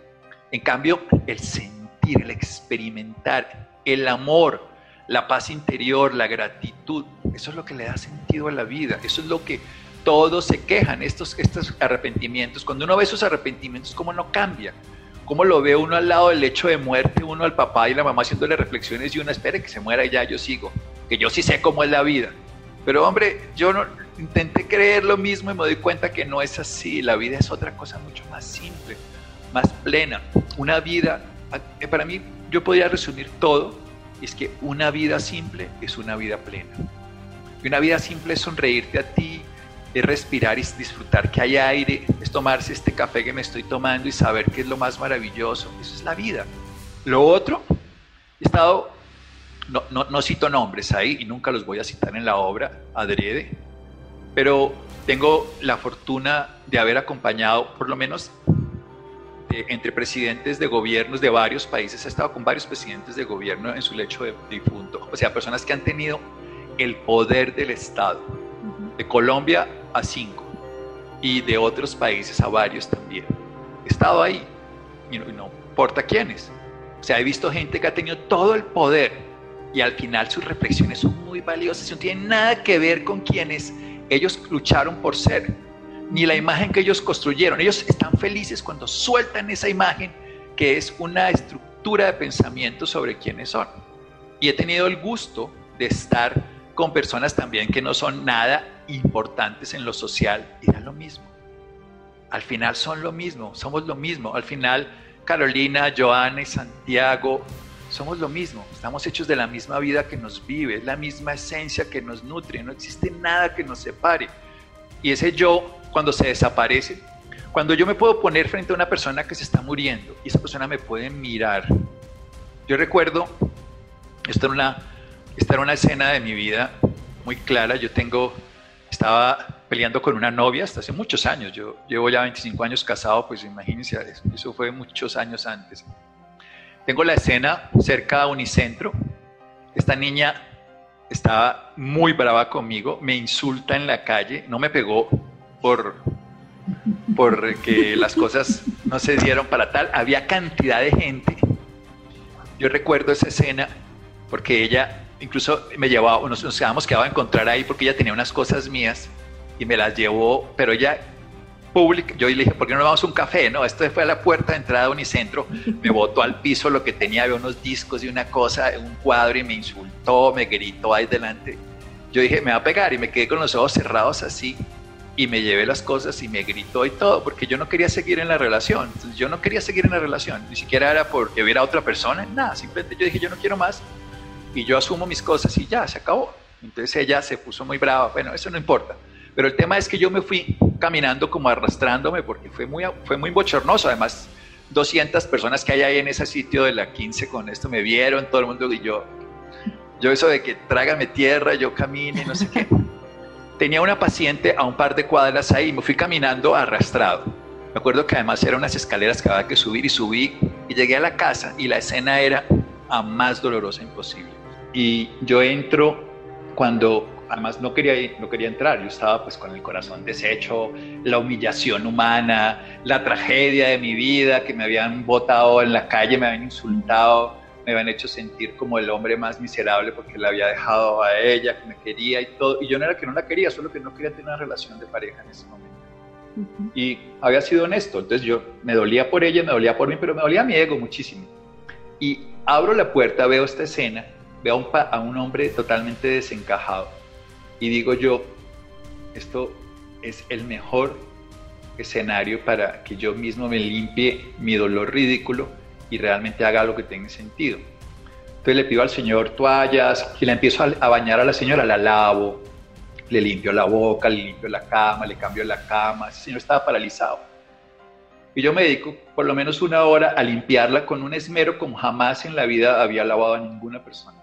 En cambio, el sentir, el experimentar, el amor, la paz interior, la gratitud, eso es lo que le da sentido a la vida. Eso es lo que todos se quejan, estos, estos arrepentimientos. Cuando uno ve esos arrepentimientos, ¿cómo no cambia? ¿Cómo lo ve uno al lado del lecho de muerte, uno al papá y la mamá haciéndole reflexiones y uno espera que se muera y ya yo sigo? Que yo sí sé cómo es la vida. Pero hombre, yo no, intenté creer lo mismo y me doy cuenta que no es así. La vida es otra cosa mucho más simple, más plena. Una vida, eh, para mí, yo podría resumir todo, es que una vida simple es una vida plena. Y una vida simple es sonreírte a ti, es respirar y disfrutar que hay aire, es tomarse este café que me estoy tomando y saber que es lo más maravilloso. Eso es la vida. Lo otro, he estado, no, no, cito nombres ahí y nunca los voy a citar en la obra, adrede, pero tengo la fortuna de haber acompañado por lo menos entre presidentes de gobiernos de varios países, he estado con varios presidentes de gobierno en su lecho de difunto, o sea, personas que han tenido el poder del Estado. De Colombia a cinco y de otros países a varios también. He estado ahí y no, no importa quiénes. O sea, he visto gente que ha tenido todo el poder y al final sus reflexiones son muy valiosas y no tienen nada que ver con quienes ellos lucharon por ser, ni la imagen que ellos construyeron. Ellos están felices cuando sueltan esa imagen que es una estructura de pensamiento sobre quiénes son. Y he tenido el gusto de estar con personas también que no son nada importantes en lo social da lo mismo. Al final son lo mismo, somos lo mismo. Al final Carolina, Joana y Santiago somos lo mismo. Estamos hechos de la misma vida que nos vive, es la misma esencia que nos nutre, no existe nada que nos separe. Y ese yo, cuando se desaparece, cuando yo me puedo poner frente a una persona que se está muriendo y esa persona me puede mirar. Yo recuerdo, esto era una, esta era una escena de mi vida muy clara. Yo tengo estaba peleando con una novia hasta hace muchos años. Yo llevo ya 25 años casado, pues imagínense, eso fue muchos años antes. Tengo la escena cerca a Unicentro. Esta niña estaba muy brava conmigo, me insulta en la calle, no me pegó por porque las cosas no se dieron para tal. Había cantidad de gente. Yo recuerdo esa escena porque ella incluso me llevaba, nos, nos quedamos quedado a encontrar ahí porque ella tenía unas cosas mías y me las llevó, pero ella pública, yo le dije, ¿por qué no vamos a un café? No, esto fue a la puerta de entrada de Unicentro, me botó al piso lo que tenía, había unos discos y una cosa, un cuadro y me insultó, me gritó ahí delante. Yo dije, me va a pegar y me quedé con los ojos cerrados así y me llevé las cosas y me gritó y todo, porque yo no quería seguir en la relación. yo no quería seguir en la relación, ni siquiera era porque hubiera otra persona, nada, simplemente yo dije, yo no quiero más y yo asumo mis cosas y ya, se acabó. Entonces ella se puso muy brava, bueno, eso no importa. Pero el tema es que yo me fui caminando como arrastrándome porque fue muy, fue muy bochornoso. Además, 200 personas que hay ahí en ese sitio de la 15 con esto me vieron, todo el mundo y yo, yo eso de que trágame tierra, yo camine, no sé qué. Tenía una paciente a un par de cuadras ahí y me fui caminando arrastrado. Me acuerdo que además eran unas escaleras que había que subir y subí y llegué a la casa y la escena era a más dolorosa imposible. Y yo entro cuando además no quería, no quería entrar, yo estaba pues con el corazón deshecho, la humillación humana, la tragedia de mi vida, que me habían botado en la calle, me habían insultado, me habían hecho sentir como el hombre más miserable porque la había dejado a ella, que me quería y todo. Y yo no era que no la quería, solo que no quería tener una relación de pareja en ese momento. Y había sido honesto, entonces yo me dolía por ella, me dolía por mí, pero me dolía mi ego muchísimo. Y abro la puerta, veo esta escena veo a un, hombre totalmente desencajado y digo yo, esto es el mejor escenario para que yo mismo me limpie mi dolor ridículo y realmente haga lo que tenga sentido. Entonces le pido al Señor toallas y le empiezo a, bañar a la señora, la lavo, le limpio la boca, le limpio la cama, le cambio la cama. Ese señor estaba paralizado. Y yo me dedico por lo menos una hora a limpiarla con un esmero como jamás en la vida había lavado a ninguna persona.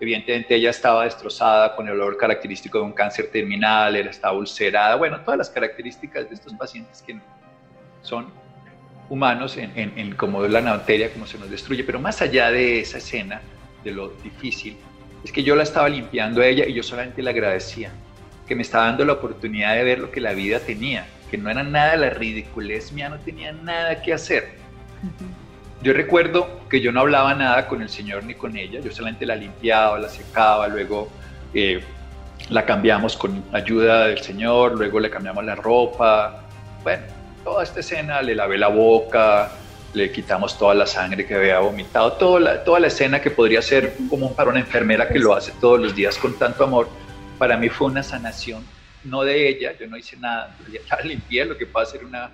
Evidentemente ella estaba destrozada con el olor característico de un cáncer terminal, era estaba ulcerada, bueno, todas las características de estos pacientes que son humanos en, cómo la materia, cómo se nos destruye, pero más allá de esa escena, de lo difícil, es que yo la estaba limpiando a ella y yo solamente le agradecía, que me estaba dando la oportunidad de ver lo que la vida tenía, que no era nada la ridiculez mía, no tenía nada que hacer. Yo recuerdo que yo no hablaba nada con el Señor ni con ella, yo solamente la limpiaba, la secaba, luego eh, la cambiamos con ayuda del Señor, luego le cambiamos la ropa, bueno, toda esta escena, le lavé la boca, le quitamos toda la sangre que había vomitado, toda la, toda la escena que podría ser común para una enfermera que lo hace todos los días con tanto amor, para mí fue una sanación no de ella, yo no hice nada, ya la limpié, lo que puede hacer una,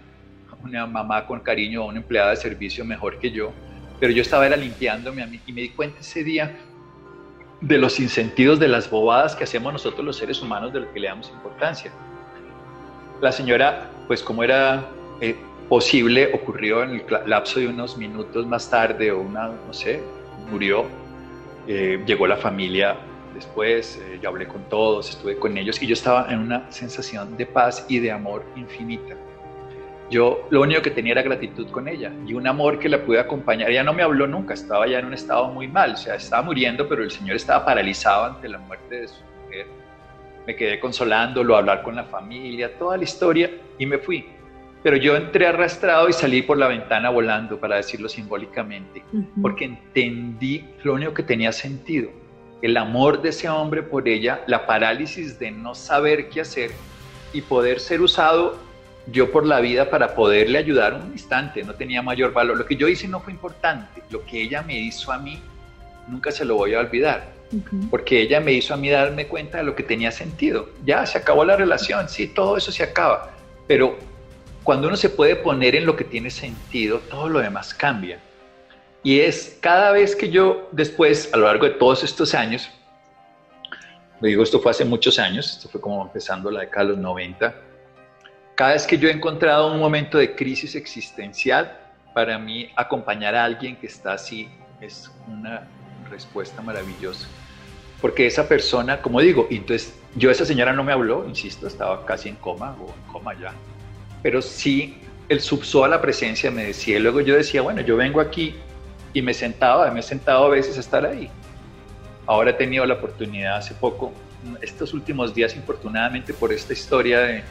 una mamá con cariño o una empleada de servicio mejor que yo, pero yo estaba era limpiándome a mí y me di cuenta ese día de los insentidos, de las bobadas que hacemos nosotros los seres humanos, de lo que le damos importancia. La señora, pues como era eh, posible, ocurrió en el lapso de unos minutos más tarde o una, no sé, murió, eh, llegó la familia después, eh, yo hablé con todos, estuve con ellos y yo estaba en una sensación de paz y de amor infinita. Yo lo único que tenía era gratitud con ella y un amor que la pude acompañar. Ella no me habló nunca, estaba ya en un estado muy mal, o sea, estaba muriendo, pero el Señor estaba paralizado ante la muerte de su mujer. Me quedé consolándolo, hablar con la familia, toda la historia y me fui. Pero yo entré arrastrado y salí por la ventana volando, para decirlo simbólicamente, porque entendí lo único que tenía sentido, el amor de ese hombre por ella, la parálisis de no saber qué hacer y poder ser usado yo por la vida para poderle ayudar un instante, no tenía mayor valor. Lo que yo hice no fue importante, lo que ella me hizo a mí, nunca se lo voy a olvidar, porque ella me hizo a mí darme cuenta de lo que tenía sentido. Ya, se acabó la relación, sí, todo eso se acaba, pero cuando uno se puede poner en lo que tiene sentido, todo lo demás cambia. Y es cada vez que yo después, a lo largo de todos estos años, digo, esto fue hace muchos años, esto fue como empezando la década de los 90, cada vez que yo he encontrado un momento de crisis existencial, para mí acompañar a alguien que está así es una respuesta maravillosa. Porque esa persona, como digo, entonces yo esa señora no me habló, insisto, estaba casi en coma o en coma ya, pero sí el subsó a la presencia me decía, y luego yo decía, bueno, yo vengo aquí y me sentaba, me he sentado a veces a estar ahí. Ahora he tenido la oportunidad hace poco, estos últimos días, infortunadamente por esta historia de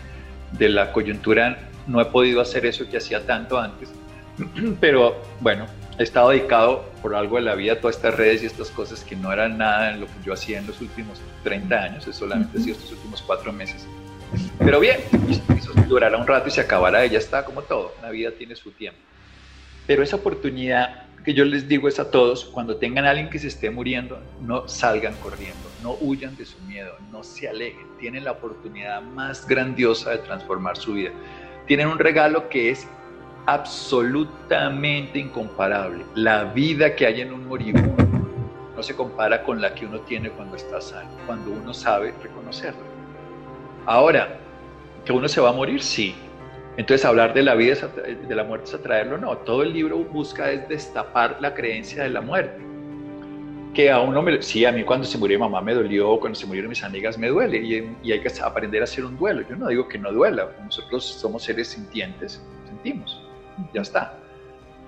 de la coyuntura no he podido hacer eso que hacía tanto antes, pero bueno, he estado dedicado por algo de la vida a todas estas redes y estas cosas que no eran nada en lo que yo hacía en los últimos 30 años, es solamente sido estos últimos cuatro meses. Pero bien, eso durará un rato y se acabará y ya está como todo, la vida tiene su tiempo. Pero esa oportunidad que yo les digo es a todos, cuando tengan a alguien que se esté muriendo, no salgan corriendo, no huyan de su miedo, no se alejen, tienen la oportunidad más grandiosa de transformar su vida. Tienen un regalo que es absolutamente incomparable. La vida que hay en un moribundo no se compara con la que uno tiene cuando está sano, cuando uno sabe reconocerlo. Ahora, que uno se va a morir, sí, entonces hablar de la vida, de la muerte es atraerlo, no. Todo el libro busca es destapar la creencia de la muerte. Que a uno, me, sí, a mí cuando se murió mi mamá me dolió, cuando se murieron mis amigas me duele y, hay que aprender a hacer un duelo. Yo no digo que no duela, nosotros somos seres sintientes, sentimos, ya está.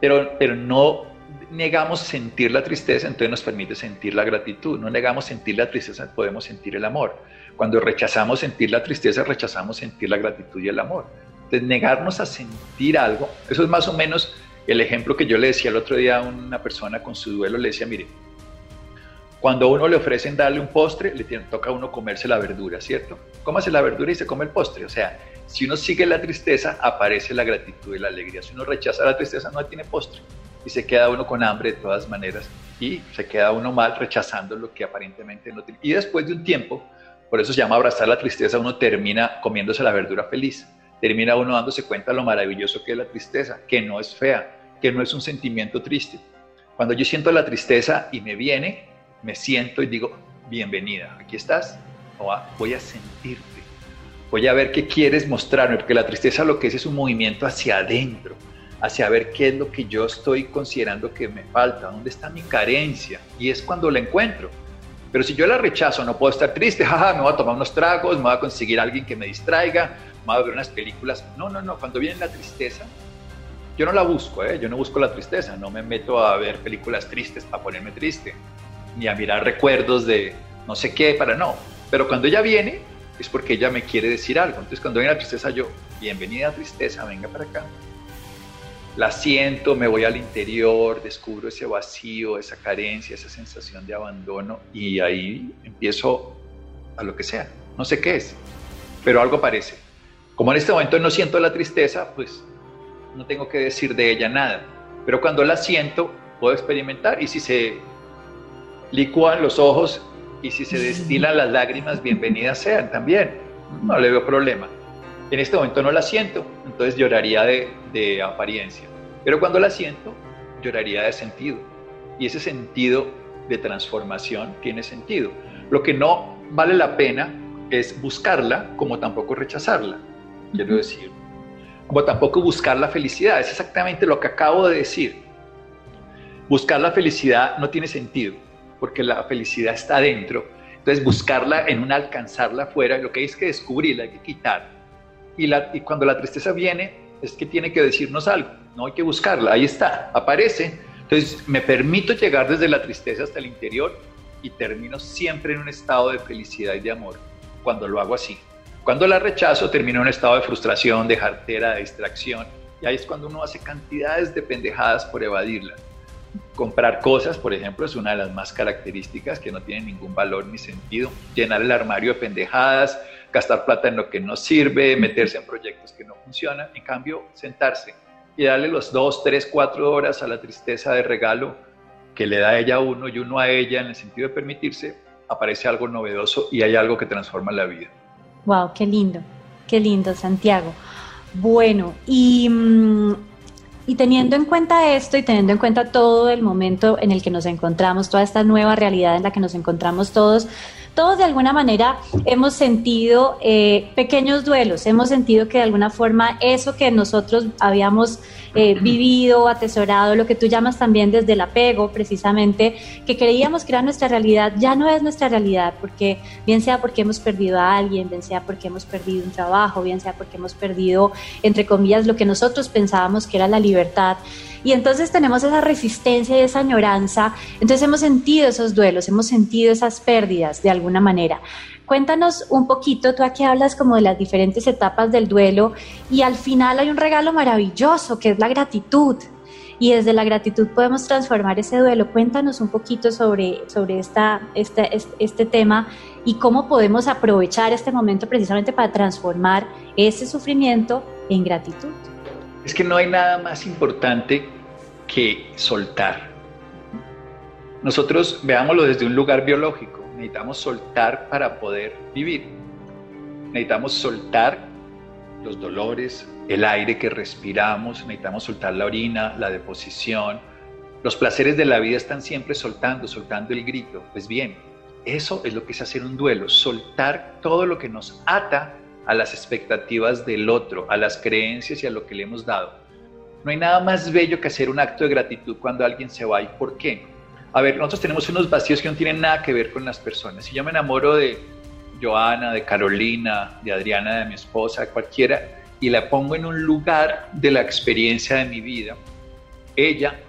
Pero, pero no negamos sentir la tristeza, entonces nos permite sentir la gratitud. No negamos sentir la tristeza, podemos sentir el amor. Cuando rechazamos sentir la tristeza, rechazamos sentir la gratitud y el amor negarnos a sentir algo. Eso es más o menos el ejemplo que yo le decía el otro día a una persona con su duelo, le decía, mire, cuando a uno le ofrecen darle un postre, le toca a uno comerse la verdura, ¿cierto? Cómase la verdura y se come el postre. O sea, si uno sigue la tristeza, aparece la gratitud y la alegría. Si uno rechaza la tristeza, no tiene postre. Y se queda uno con hambre de todas maneras. Y se queda uno mal rechazando lo que aparentemente no tiene. Y después de un tiempo, por eso se llama abrazar la tristeza, uno termina comiéndose la verdura feliz termina uno dándose cuenta de lo maravilloso que es la tristeza, que no es fea, que no es un sentimiento triste. Cuando yo siento la tristeza y me viene, me siento y digo, bienvenida, aquí estás, voy a sentirte, voy a ver qué quieres mostrarme, porque la tristeza lo que es es un movimiento hacia adentro, hacia ver qué es lo que yo estoy considerando que me falta, dónde está mi carencia, y es cuando la encuentro. Pero si yo la rechazo, no puedo estar triste, jaja, me voy a tomar unos tragos, me voy a conseguir alguien que me distraiga, a ver unas películas. No, no, no, cuando viene la tristeza, yo no la busco, ¿eh? yo no busco la tristeza, no me meto a ver películas tristes para ponerme triste, ni a mirar recuerdos de no sé qué, para no. Pero cuando ella viene, es porque ella me quiere decir algo. Entonces cuando viene la tristeza, yo, bienvenida a tristeza, venga para acá. La siento, me voy al interior, descubro ese vacío, esa carencia, esa sensación de abandono y ahí empiezo a lo que sea. No sé qué es, pero algo parece. Como en este momento no siento la tristeza, pues no tengo que decir de ella nada. Pero cuando la siento, puedo experimentar. Y si se licúan los ojos y si se destilan las lágrimas, bienvenidas sean también. no le veo problema. En este momento no la siento, entonces lloraría de, de apariencia. Pero cuando la siento, lloraría de sentido. Y ese sentido de transformación tiene sentido. Lo que no vale la pena es buscarla como tampoco rechazarla. Quiero decir, como tampoco buscar la felicidad. Es exactamente lo que acabo de decir. Buscar la felicidad no tiene sentido, porque la felicidad está adentro. Entonces buscarla en un alcanzarla afuera, lo que hay es que descubrirla, hay que quitar. Y, la, y cuando la tristeza viene, es que tiene que decirnos algo, no hay que buscarla, ahí está, aparece. Entonces me permito llegar desde la tristeza hasta el interior y termino siempre en un estado de felicidad y de amor cuando lo hago así. Cuando la rechazo, termino en un estado de frustración, de jartera, de distracción. Y ahí es cuando uno hace cantidades de pendejadas por evadirla. Comprar cosas, por ejemplo, es una de las más características que no tienen ningún valor ni sentido. Llenar el armario de pendejadas, gastar plata en lo que no sirve, meterse en proyectos que no funcionan. En cambio, sentarse y darle los dos, tres, cuatro horas a la tristeza de regalo que le da ella a uno y uno a ella en el sentido de permitirse, aparece algo novedoso y hay algo que transforma la vida. Wow, qué lindo, qué lindo, Santiago. Bueno, y, mm, y teniendo en cuenta esto y teniendo en cuenta todo el momento en el que nos encontramos, toda esta nueva realidad en la que nos encontramos todos, todos de alguna manera hemos sentido eh, pequeños duelos, hemos sentido que de alguna forma eso que nosotros habíamos eh, vivido, atesorado, lo que tú llamas también desde el apego, precisamente, que creíamos que era nuestra realidad, ya no es nuestra realidad, porque bien sea porque hemos perdido a alguien, bien sea porque hemos perdido un trabajo, bien sea porque hemos perdido, entre comillas, lo que nosotros pensábamos que era la libertad. Y entonces tenemos esa resistencia y esa añoranza. Entonces hemos sentido esos duelos, hemos sentido esas pérdidas de alguna manera. Cuéntanos un poquito, tú aquí hablas como de las diferentes etapas del duelo y al final hay un regalo maravilloso que es la gratitud. Y desde la gratitud podemos transformar ese duelo. Cuéntanos un poquito sobre, sobre esta, este, este tema y cómo podemos aprovechar este momento precisamente para transformar ese sufrimiento en gratitud. Es que no hay nada más importante que soltar. Nosotros veámoslo desde un lugar biológico, necesitamos soltar para poder vivir. Necesitamos soltar los dolores, el aire que respiramos, necesitamos soltar la orina, la deposición. Los placeres de la vida están siempre soltando, soltando el grito. Pues bien, eso es lo que es hacer un duelo, soltar todo lo que nos ata a las expectativas del otro, a las creencias y a lo que le hemos dado. No hay nada más bello que hacer un acto de gratitud cuando alguien se va. ¿Y por qué? A ver, nosotros tenemos unos vacíos que no tienen nada que ver con las personas. Si yo me enamoro de Joana, de Carolina, de Adriana, de mi esposa, cualquiera, y la pongo en un lugar de la experiencia de mi vida, ella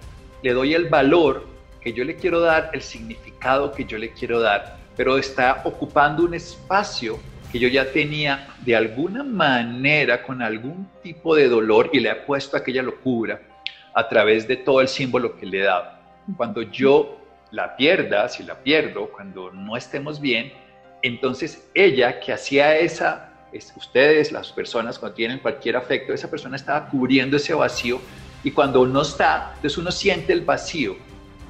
le doy el valor que yo le quiero dar, el significado que yo le quiero dar, pero está ocupando un espacio que yo ya tenía de alguna manera con algún tipo de dolor y le he puesto a que ella lo cubra a través de todo el símbolo que le he dado. Cuando yo la pierda, si la pierdo, cuando no estemos bien, entonces ella que hacía esa, ustedes, las personas cuando tienen cualquier afecto, esa persona estaba cubriendo ese vacío y cuando uno está, entonces uno siente el vacío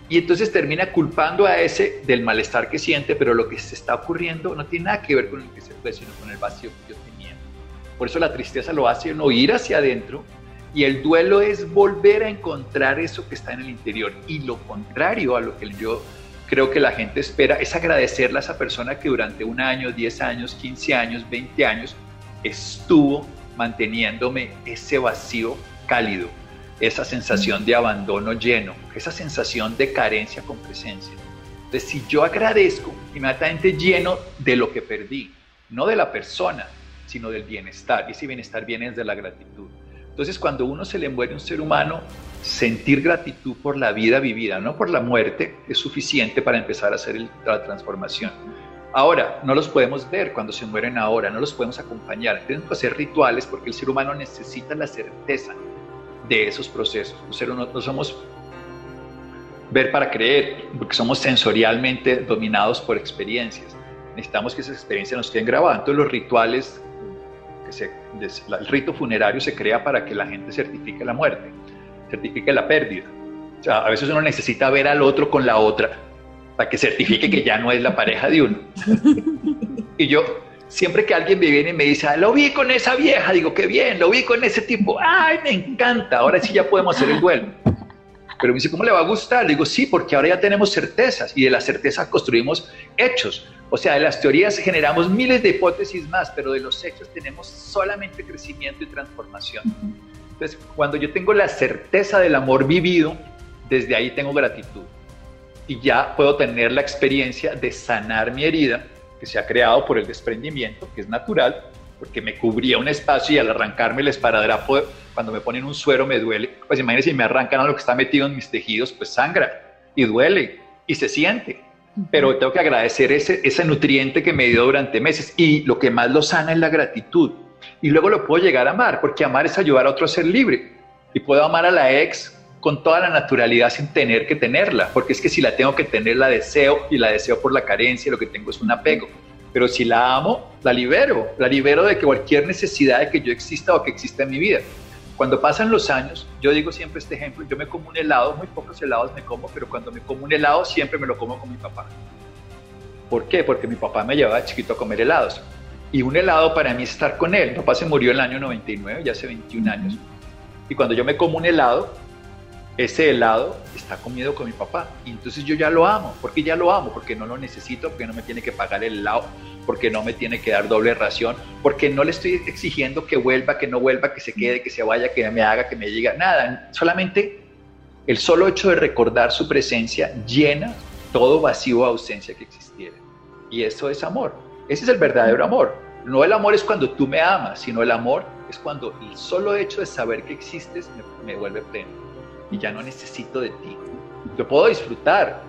y entonces termina culpando a ese del malestar que siente, pero lo que se está ocurriendo no tiene nada que ver con el que se fue, sino con el vacío que yo tenía. Por eso la tristeza lo hace no ir hacia adentro y el duelo es volver a encontrar eso que está en el interior. Y lo contrario a lo que yo creo que la gente espera es agradecerle a esa persona que durante un año, 10 años, 15 años, 20 años estuvo manteniéndome ese vacío cálido esa sensación de abandono lleno, esa sensación de carencia con presencia. Entonces, si yo agradezco, inmediatamente lleno de lo que perdí, no de la persona, sino del bienestar, y ese bienestar viene desde la gratitud. Entonces, cuando uno se le muere un ser humano, sentir gratitud por la vida vivida, no por la muerte, es suficiente para empezar a hacer la transformación. Ahora, no los podemos ver cuando se mueren ahora, no los podemos acompañar. Tenemos que hacer rituales porque el ser humano necesita la certeza de esos procesos. Nosotros no, somos ver para creer, porque somos sensorialmente dominados por experiencias. Necesitamos que esas experiencias nos queden grabadas. Entonces los rituales, se, el rito funerario se crea para que la gente certifique la muerte, certifique la pérdida. O sea, a veces uno necesita ver al otro con la otra para que certifique que ya no es la pareja de uno. Y yo, siempre que alguien me viene y me dice, ah, lo vi con esa vieja, digo, qué bien, lo vi con ese tipo, ay, me encanta, ahora sí ya podemos hacer el duelo. Pero me dice, ¿cómo le va a gustar? Le digo, sí, porque ahora ya tenemos certezas y de las certezas construimos hechos. O sea, de las teorías generamos miles de hipótesis más, pero de los hechos tenemos solamente crecimiento y transformación. Entonces, cuando yo tengo la certeza del amor vivido, desde ahí tengo gratitud. Y ya puedo tener la experiencia de sanar mi herida que se ha creado por el desprendimiento, que es natural, porque me cubría un espacio y al arrancarme el esparadrapo, cuando me ponen un suero me duele. Pues imagínense si me arrancan a lo que está metido en mis tejidos, pues sangra y duele y se siente. Pero tengo que agradecer ese, ese nutriente que me dio durante meses. Y lo que más lo sana es la gratitud. Y luego lo puedo llegar a amar, porque amar es ayudar a otro a ser libre. Y puedo amar a la ex con toda la naturalidad sin tener que tenerla, porque es que si la tengo que tener la deseo y la deseo por la carencia, lo que tengo es un apego. Pero si la amo, la libero, la libero de cualquier necesidad de que yo exista o que exista en mi vida. Cuando pasan los años, yo digo siempre este ejemplo, yo me como un helado, muy pocos helados me como, pero cuando me como un helado siempre me lo como con mi papá. ¿Por qué? Porque mi papá me llevaba chiquito a comer helados. Y un helado para mí es estar con él. Mi papá se murió en el año 99, ya hace 21 años. Y cuando yo me como un helado, ese helado está comido con mi papá. Y entonces yo ya lo amo. porque ya lo amo? Porque no lo necesito, porque no me tiene que pagar el helado, porque no me tiene que dar doble ración, porque no le estoy exigiendo que vuelva, que no vuelva, que se quede, que se vaya, que me haga, que me diga. Nada, solamente el solo hecho de recordar su presencia llena todo vacío o ausencia que existiera. Y eso es amor. Ese es el verdadero amor. No el amor es cuando tú me amas, sino el amor es cuando el solo hecho de saber que existes me, me vuelve pleno y ya no necesito de ti. Lo puedo disfrutar,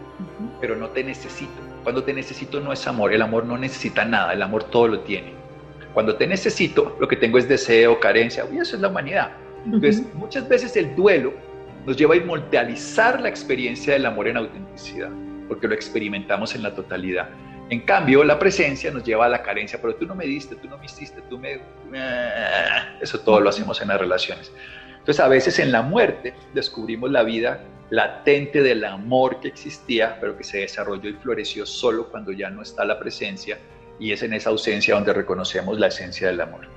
pero no te necesito. Cuando te necesito no es amor, el amor no necesita nada, el amor todo lo tiene. Cuando te necesito, lo que tengo es deseo, carencia, y eso es la humanidad. Entonces, muchas veces el duelo nos lleva a inmortalizar la experiencia del amor en autenticidad, porque lo experimentamos en la totalidad. En cambio, la presencia nos lleva a la carencia, pero tú no me diste, tú no me hiciste, tú me... Eso todo lo hacemos en las relaciones. Entonces a veces en la muerte descubrimos la vida latente del amor que existía, pero que se desarrolló y floreció solo cuando ya no está la presencia y es en esa ausencia donde reconocemos la esencia del amor.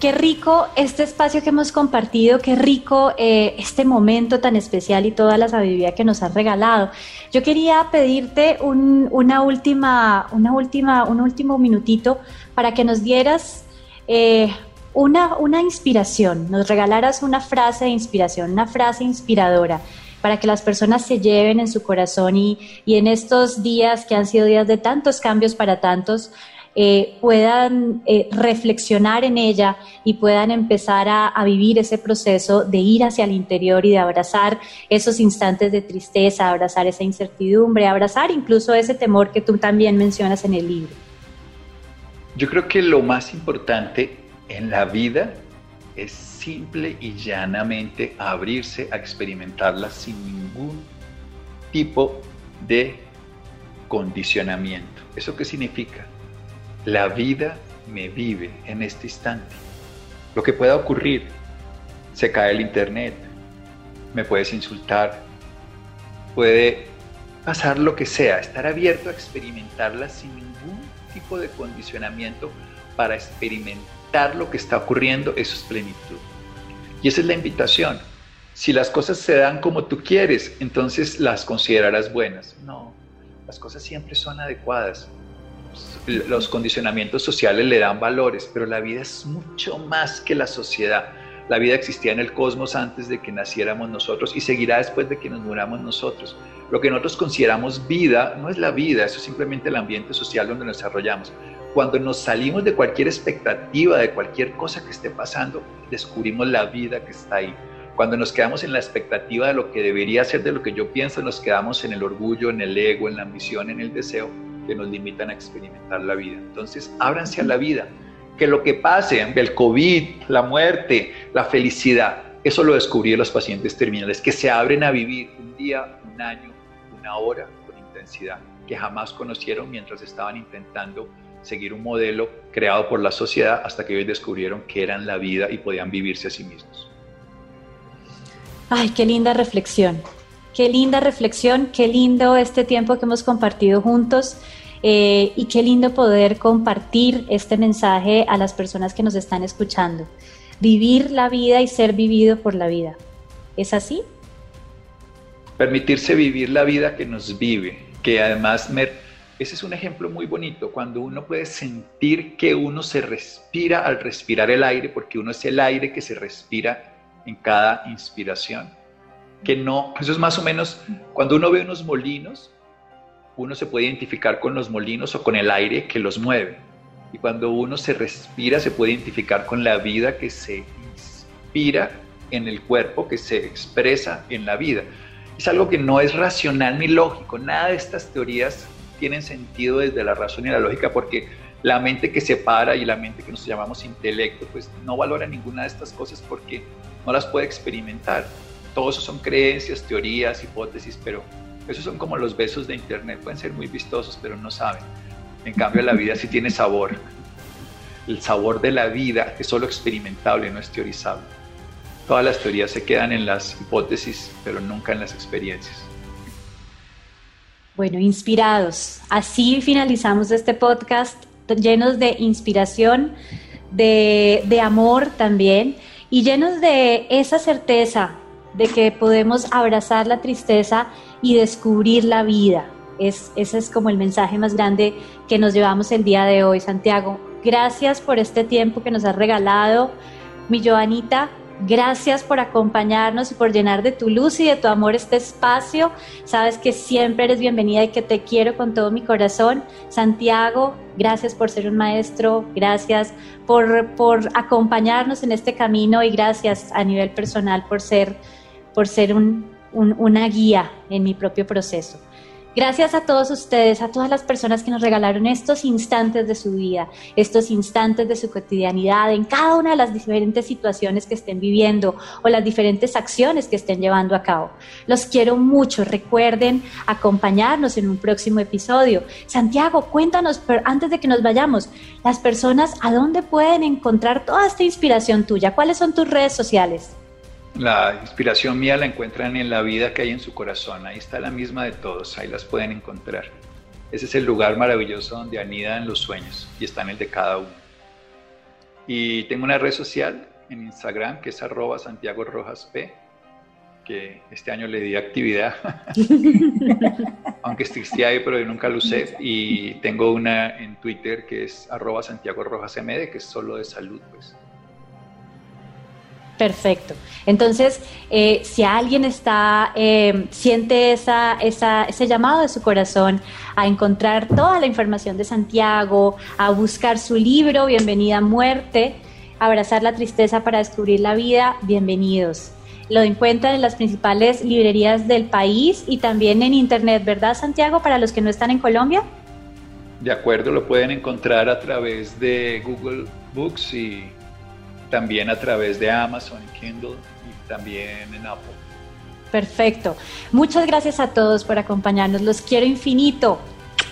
Qué rico este espacio que hemos compartido, qué rico eh, este momento tan especial y toda la sabiduría que nos has regalado. Yo quería pedirte un, una última, una última, un último minutito para que nos dieras eh, una, una inspiración, nos regalaras una frase de inspiración, una frase inspiradora para que las personas se lleven en su corazón y, en estos días que han sido días de tantos cambios para tantos, eh, puedan eh, reflexionar en ella y puedan empezar a, a, vivir ese proceso de ir hacia el interior y de abrazar esos instantes de tristeza, abrazar esa incertidumbre, abrazar incluso ese temor que tú también mencionas en el libro. Yo creo que lo más importante en la vida es simple y llanamente abrirse a experimentarla sin ningún tipo de condicionamiento. ¿Eso qué significa? La vida me vive en este instante. Lo que pueda ocurrir, se cae el internet, me puedes insultar, puede pasar lo que sea, estar abierto a experimentarla sin ningún tipo de condicionamiento para experimentar lo que está ocurriendo, eso es plenitud. Y esa es la invitación. Si las cosas se dan como tú quieres, entonces las considerarás buenas. No, las cosas siempre son adecuadas. Los condicionamientos sociales le dan valores, pero la vida es mucho más que la sociedad. La vida existía en el cosmos antes de que naciéramos nosotros y seguirá después de que nos muramos nosotros. Lo que nosotros consideramos vida no es la vida, eso es simplemente el ambiente social donde nos desarrollamos. Cuando nos salimos de cualquier expectativa, de cualquier cosa que esté pasando, descubrimos la vida que está ahí. Cuando nos quedamos en la expectativa de lo que debería ser, de lo que yo pienso, nos quedamos en el orgullo, en el ego, en la ambición, en el deseo, que nos limitan a experimentar la vida. Entonces, ábranse a la vida. Que lo que pase, el COVID, la muerte, la felicidad, eso lo descubrí los pacientes terminales, que se abren a vivir un día, un año, una hora con intensidad, que jamás conocieron mientras estaban intentando seguir un modelo creado por la sociedad hasta que hoy descubrieron que eran la vida y podían vivirse a sí mismos. Ay, qué linda reflexión, qué linda reflexión, qué lindo este tiempo que hemos compartido juntos. eh, y qué lindo poder compartir este mensaje a las personas que nos están escuchando. Vivir la vida y ser vivido por la vida. ¿Es así? Permitirse vivir la vida que nos vive, que además ese es un ejemplo muy bonito, cuando uno puede sentir que uno se respira al respirar el aire, porque uno es el aire que se respira en cada inspiración. Que no, eso es más o menos, cuando uno ve unos molinos, uno se puede identificar con los molinos o con el aire que los mueve. Y cuando uno se respira, se puede identificar con la vida que se inspira en el cuerpo, que se expresa en la vida. Es algo que no es racional ni lógico. Nada de estas teorías tienen sentido desde la razón y la lógica porque la mente que separa y la mente que nos llamamos intelecto, pues no valora ninguna de estas cosas porque no las puede experimentar. Todo eso son creencias, teorías, hipótesis, pero esos son como los besos de internet, pueden ser muy vistosos, pero no saben. En cambio, la vida sí tiene sabor. El sabor de la vida es solo experimentable, no es teorizable. Todas las teorías se quedan en las hipótesis, pero nunca en las experiencias. Bueno, inspirados. Así finalizamos este podcast llenos de inspiración, de, de amor también y llenos de esa certeza de que podemos abrazar la tristeza y descubrir la vida. Es, ese es como el mensaje más grande que nos llevamos el día de hoy, Santiago. Gracias por este tiempo que nos has regalado, mi Joanita. Gracias por acompañarnos y por llenar de tu luz y de tu amor este espacio. Sabes que siempre eres bienvenida y que te quiero con todo mi corazón. Santiago, gracias por ser un maestro, gracias por, por acompañarnos en este camino y gracias a nivel personal por ser, por ser un, una guía en mi propio proceso. Gracias a todos ustedes, a todas las personas que nos regalaron estos instantes de su vida, estos instantes de su cotidianidad, en cada una de las diferentes situaciones que estén viviendo o las diferentes acciones que estén llevando a cabo. Los quiero mucho. Recuerden acompañarnos en un próximo episodio. Santiago, cuéntanos, pero antes de que nos vayamos, las personas, ¿a dónde pueden encontrar toda esta inspiración tuya? ¿Cuáles son tus redes sociales? La inspiración mía la encuentran en la vida que hay en su corazón. Ahí está la misma de todos, ahí las pueden encontrar. Ese es el lugar maravilloso donde anidan los sueños y está en el de cada uno. Y tengo una red social en Instagram que es arroba Santiago Rojas P, que este año le di actividad, aunque existía ahí, pero yo nunca lo usé. Y tengo una en Twitter que es arroba Santiago Rojas MD, que es solo de salud, pues. Perfecto. Entonces, eh, si alguien está, eh, siente esa, ese llamado de su corazón a encontrar toda la información de Santiago, a buscar su libro, Bienvenida a Muerte, Abrazar la Tristeza para Descubrir la Vida, bienvenidos. Lo encuentran en las principales librerías del país y también en Internet, ¿verdad, Santiago? Para los que no están en Colombia. De acuerdo, lo pueden encontrar a través de Google Books y también a través de Amazon, Kindle y también en Apple. Perfecto. Muchas gracias a todos por acompañarnos. Los quiero infinito.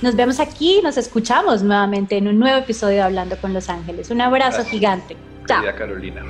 Nos vemos aquí, nos escuchamos nuevamente en un nuevo episodio de Hablando con Los Ángeles. Un abrazo gigante. Chao. Carolina.